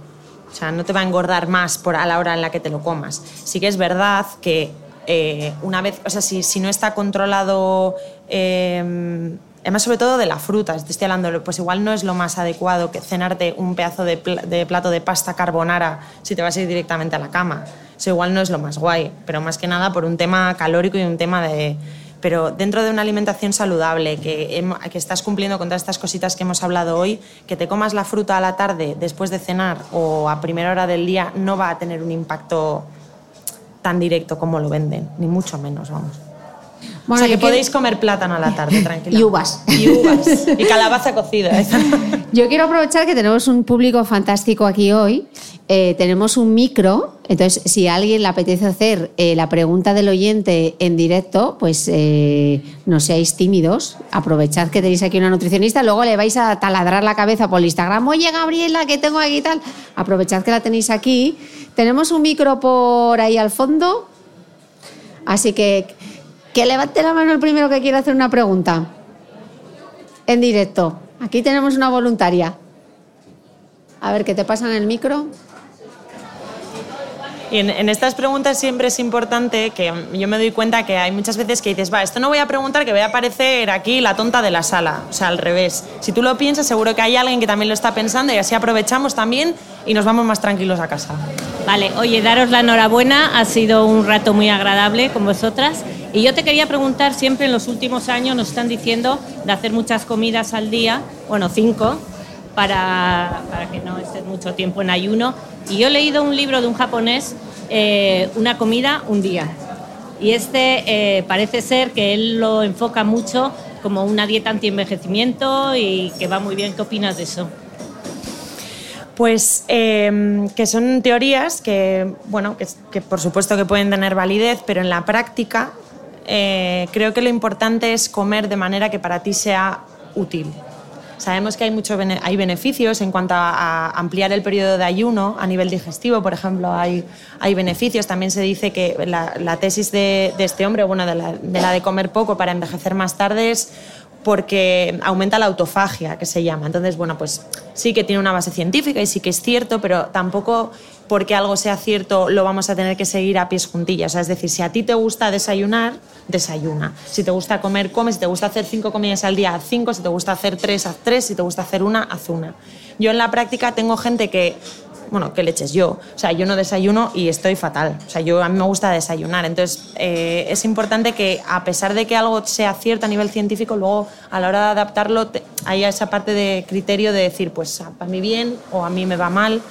O sea, no te va a engordar más por a la hora en la que te lo comas. Sí que es verdad que eh, una vez, o sea, si, si no está controlado, eh, además sobre todo de la fruta, te estoy hablando, pues igual no es lo más adecuado que cenarte un pedazo de plato de pasta carbonara si te vas a ir directamente a la cama. Eso igual no es lo más guay, pero más que nada por un tema calórico y un tema de... Pero dentro de una alimentación saludable, que, que estás cumpliendo con todas estas cositas que hemos hablado hoy, que te comas la fruta a la tarde después de cenar o a primera hora del día no va a tener un impacto tan directo como lo venden, ni mucho menos, vamos. O sea, que quiero- podéis comer plátano a la tarde, tranquila. Y uvas. Y uvas. Y calabaza cocida. Yo quiero aprovechar que tenemos un público fantástico aquí hoy. Eh, tenemos un micro, entonces si a alguien le apetece hacer eh, la pregunta del oyente en directo, pues eh, no seáis tímidos, aprovechad que tenéis aquí una nutricionista, luego le vais a taladrar la cabeza por Instagram, oye Gabriela, que tengo aquí y tal, aprovechad que la tenéis aquí. Tenemos un micro por ahí al fondo, así que que levante la mano el primero que quiera hacer una pregunta en directo. Aquí tenemos una voluntaria. A ver, ¿qué te pasa en el micro? Y en, en, estas preguntas siempre es importante que yo me doy cuenta que hay muchas veces que dices, va, esto no voy a preguntar que voy a aparecer aquí la tonta de la sala. O sea, al revés. Si tú lo piensas, seguro que hay alguien que también lo está pensando y así aprovechamos también y nos vamos más tranquilos a casa. Vale, oye, daros la enhorabuena, ha sido un rato muy agradable con vosotras. Y yo te quería preguntar, siempre en los últimos años nos están diciendo de hacer muchas comidas al día, bueno, cinco, para, para que no estés mucho tiempo en ayuno. Y yo he leído un libro de un japonés, eh, Una comida, un día. Y este eh, parece ser que él lo enfoca mucho como una dieta anti-envejecimiento y que va muy bien. ¿Qué opinas de eso? Pues eh, que son teorías que, bueno, que, por supuesto que pueden tener validez, pero en la práctica eh, creo que lo importante es comer de manera que para ti sea útil. Sabemos que hay, mucho, hay beneficios en cuanto a, ampliar el periodo de ayuno a nivel digestivo, por ejemplo, hay, hay beneficios. También se dice que la, tesis de, de, este hombre, bueno, de la, de la de comer poco para envejecer más tarde es porque aumenta la autofagia, que se llama. Entonces, bueno, pues sí que tiene una base científica y sí que es cierto, pero tampoco porque algo sea cierto lo vamos a tener que seguir a pies juntillas. O sea, es decir, si a ti te gusta desayunar, desayuna. Si te gusta comer, come. Si te gusta hacer cinco comidas al día, haz cinco. Si te gusta hacer tres, haz tres. Si te gusta hacer una, haz una. Yo en la práctica tengo gente que bueno, ¿qué leches yo? O sea, yo no desayuno y estoy fatal. O sea, yo, a mí me gusta desayunar. Entonces, eh, es importante que, a pesar de que algo sea cierto a nivel científico, luego a la hora de adaptarlo haya esa parte de criterio de decir, pues, para mí bien o a mí me va mal.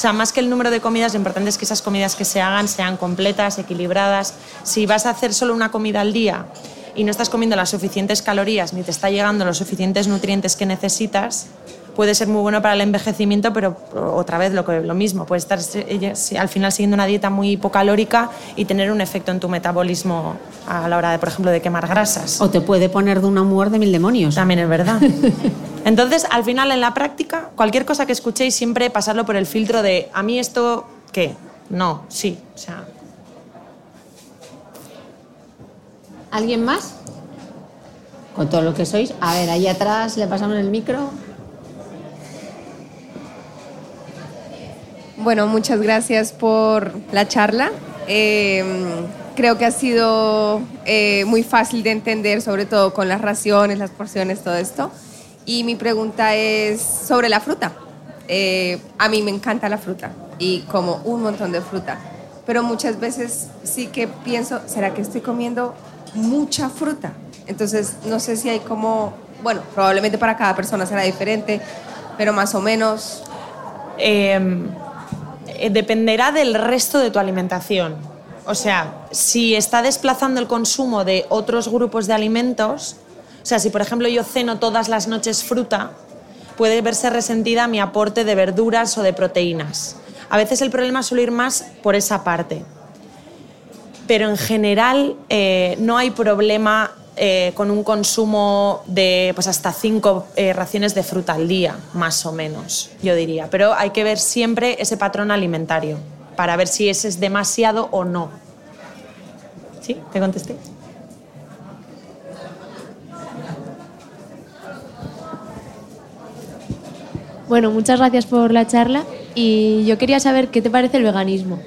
O sea, más que el número de comidas, lo importante es que esas comidas que se hagan sean completas, equilibradas. Si vas a hacer solo una comida al día y no estás comiendo las suficientes calorías ni te está llegando los suficientes nutrientes que necesitas, puede ser muy bueno para el envejecimiento, pero otra vez lo, que, lo mismo, puede estar al final siguiendo una dieta muy hipocalórica y tener un efecto en tu metabolismo a la hora, de, por ejemplo, de quemar grasas. O te puede poner de un humor de mil demonios. También es verdad. Entonces, al final, en la práctica, cualquier cosa que escuchéis, siempre pasarlo por el filtro de, ¿a mí esto qué? No, sí, o sea... ¿Alguien más? Con todo lo que sois. A ver, ahí atrás le pasamos el micro. Bueno, muchas gracias por la charla. Eh, creo que ha sido eh, muy fácil de entender, sobre todo con las raciones, las porciones, todo esto. Y mi pregunta es sobre la fruta. Eh, a mí me encanta la fruta y como un montón de fruta, pero muchas veces sí que pienso, ¿será que estoy comiendo mucha fruta? Entonces, no sé si hay como, bueno, probablemente para cada persona será diferente, pero más o menos... Eh dependerá del resto de tu alimentación. O sea, si está desplazando el consumo de otros grupos de alimentos, o sea, si por ejemplo yo ceno todas las noches fruta, puede verse resentida mi aporte de verduras o de proteínas. A veces el problema suele ir más por esa parte. Pero en general eh, no hay problema eh, con un consumo de pues hasta cinco eh, raciones de fruta al día, más o menos, yo diría. Pero hay que ver siempre ese patrón alimentario para ver si ese es demasiado o no. ¿Sí? ¿Te contesté? Bueno, muchas gracias por la charla y yo quería saber qué te parece el veganismo.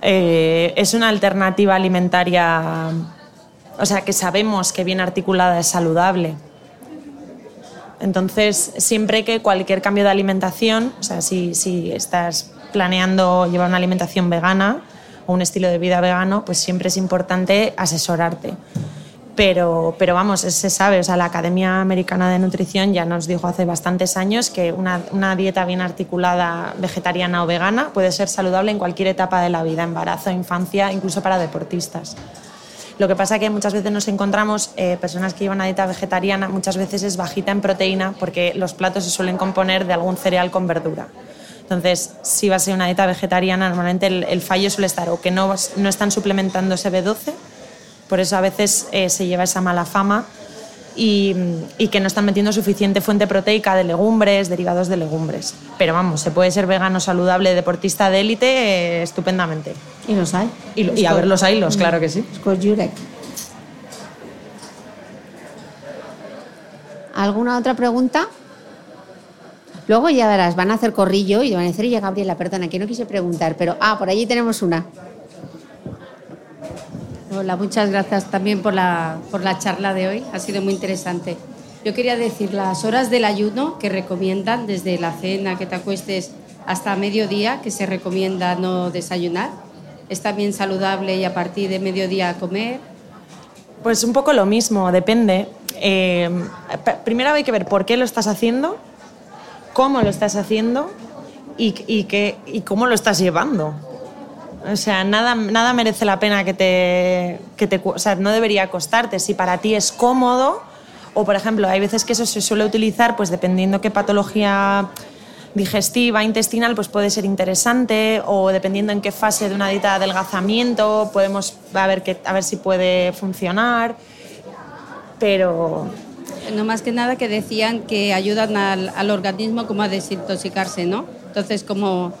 Eh, es una alternativa alimentaria o sea, que sabemos que bien articulada es saludable. Entonces, siempre que cualquier cambio de alimentación, o sea, si, si estás planeando llevar una alimentación vegana o un estilo de vida vegano, pues siempre es importante asesorarte. Pero, pero vamos, se sabe, o sea, la Academia Americana de Nutrición ya nos dijo hace bastantes años que una, una, dieta bien articulada, vegetariana o vegana, puede ser saludable en cualquier etapa de la vida, embarazo, infancia, incluso para deportistas. Lo que pasa es que muchas veces nos encontramos eh, personas que llevan una dieta vegetariana, muchas veces es bajita en proteína porque los platos se suelen componer de algún cereal con verdura. Entonces, si va a ser una dieta vegetariana, normalmente el, el fallo suele estar o que no, no están suplementando ese B12, por eso a veces eh, se lleva esa mala fama, y, y, que no están metiendo suficiente fuente proteica de legumbres, derivados de legumbres. Pero vamos, se puede ser vegano, saludable, deportista de élite eh, estupendamente. Y los hay. Y, y a ver los haylos, claro que sí. ¿Alguna otra pregunta? Luego ya verás, van a hacer corrillo y van a decir, oye, Gabriela, perdona, que no quise preguntar, pero, ah, por allí tenemos una. Hola, muchas gracias también por la, por la charla de hoy, ha sido muy interesante. Yo quería decir las horas del ayuno que recomiendan desde la cena, que te acuestes hasta mediodía, que se recomienda no desayunar. ¿Es también saludable y a partir de mediodía comer? Pues un poco lo mismo, depende. Eh, primero hay que ver por qué lo estás haciendo, cómo lo estás haciendo y, y, qué, y cómo lo estás llevando. O sea, nada, nada merece la pena que te, que te... O sea, no debería costarte. Si para ti es cómodo, o por ejemplo, hay veces que eso se suele utilizar, pues dependiendo qué patología digestiva, intestinal, pues puede ser interesante, o dependiendo en qué fase de una dieta de adelgazamiento, podemos a ver, que, a ver si puede funcionar. Pero no más que nada que decían que ayudan al, al, organismo como a desintoxicarse, ¿no? Entonces, como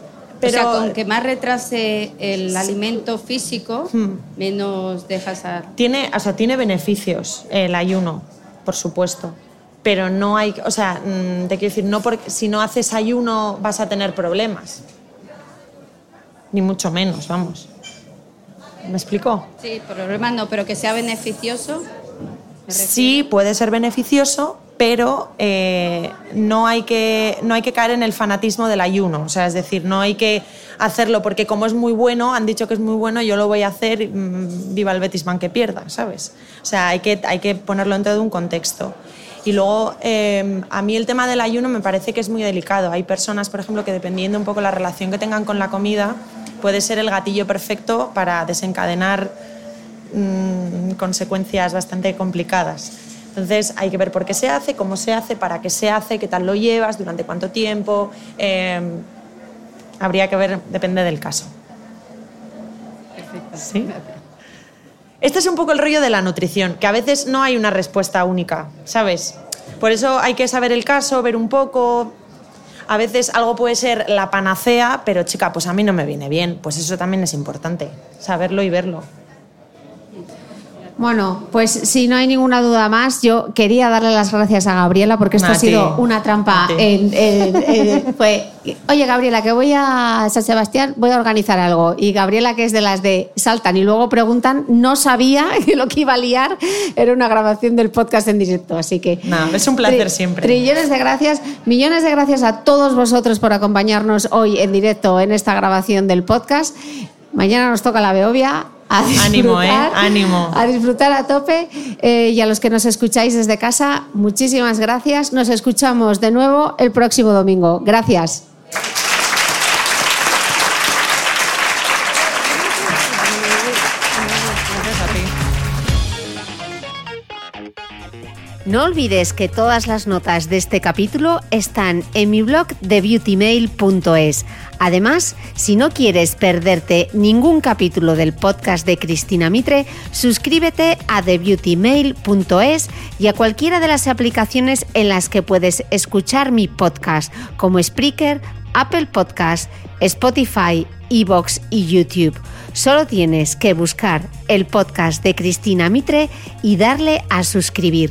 pero, o sea, con que más retrase el alimento físico, hmm. menos dejas a... Tiene, o sea, tiene beneficios el ayuno, por supuesto. Pero no hay, o sea, mm, te quiero decir, no porque si no haces ayuno vas a tener problemas. Ni mucho menos, vamos. ¿Me explico? Sí, problemas no, pero que sea beneficioso. Sí, puede ser beneficioso, pero eh, no, hay que, no hay que caer en el fanatismo del ayuno. O sea, es decir, no hay que hacerlo porque como es muy bueno, han dicho que es muy bueno, yo lo voy a hacer, mmm, viva el Betisman que pierda, ¿sabes? O sea, hay que, hay que ponerlo dentro de un contexto. Y luego, eh, a mí el tema del ayuno me parece que es muy delicado. Hay personas, por ejemplo, que dependiendo un poco la relación que tengan con la comida, puede ser el gatillo perfecto para desencadenar mmm, consecuencias bastante complicadas. Entonces hay que ver por qué se hace, cómo se hace, para qué se hace, qué tal lo llevas, durante cuánto tiempo. Eh, habría que ver, depende del caso. Perfecto. ¿Sí? Este es un poco el rollo de la nutrición, que a veces no hay una respuesta única, ¿sabes? Por eso hay que saber el caso, ver un poco. A veces algo puede ser la panacea, pero chica, pues a mí no me viene bien. Pues eso también es importante, saberlo y verlo. Bueno, pues si no hay ninguna duda más, yo quería darle las gracias a Gabriela porque esto ha sido una trampa. En, en- en- fue, oye Gabriela, que voy a San Sebastián, voy a organizar algo. Y Gabriela, que es de las de saltan y luego preguntan, no sabía que lo que iba a liar era una grabación del podcast en directo. Así que No, es un placer Tri- siempre. Trillones de gracias, millones de gracias a todos vosotros por acompañarnos hoy en directo en esta grabación del podcast. Mañana nos toca la Beovia. A Ánimo, ¿eh? disfrutar, Ánimo. A disfrutar a tope. Eh, y a los que nos escucháis desde casa, muchísimas gracias. Nos escuchamos de nuevo el próximo domingo. Gracias. No olvides que todas las notas de este capítulo están en mi blog de beautymail.es. Además, si no quieres perderte ningún capítulo del podcast de Cristina Mitre, suscríbete a thebeautymail.es y a cualquiera de las aplicaciones en las que puedes escuchar mi podcast, como Spreaker, Apple Podcast, Spotify, Evox y YouTube. Solo tienes que buscar el podcast de Cristina Mitre y darle a suscribir.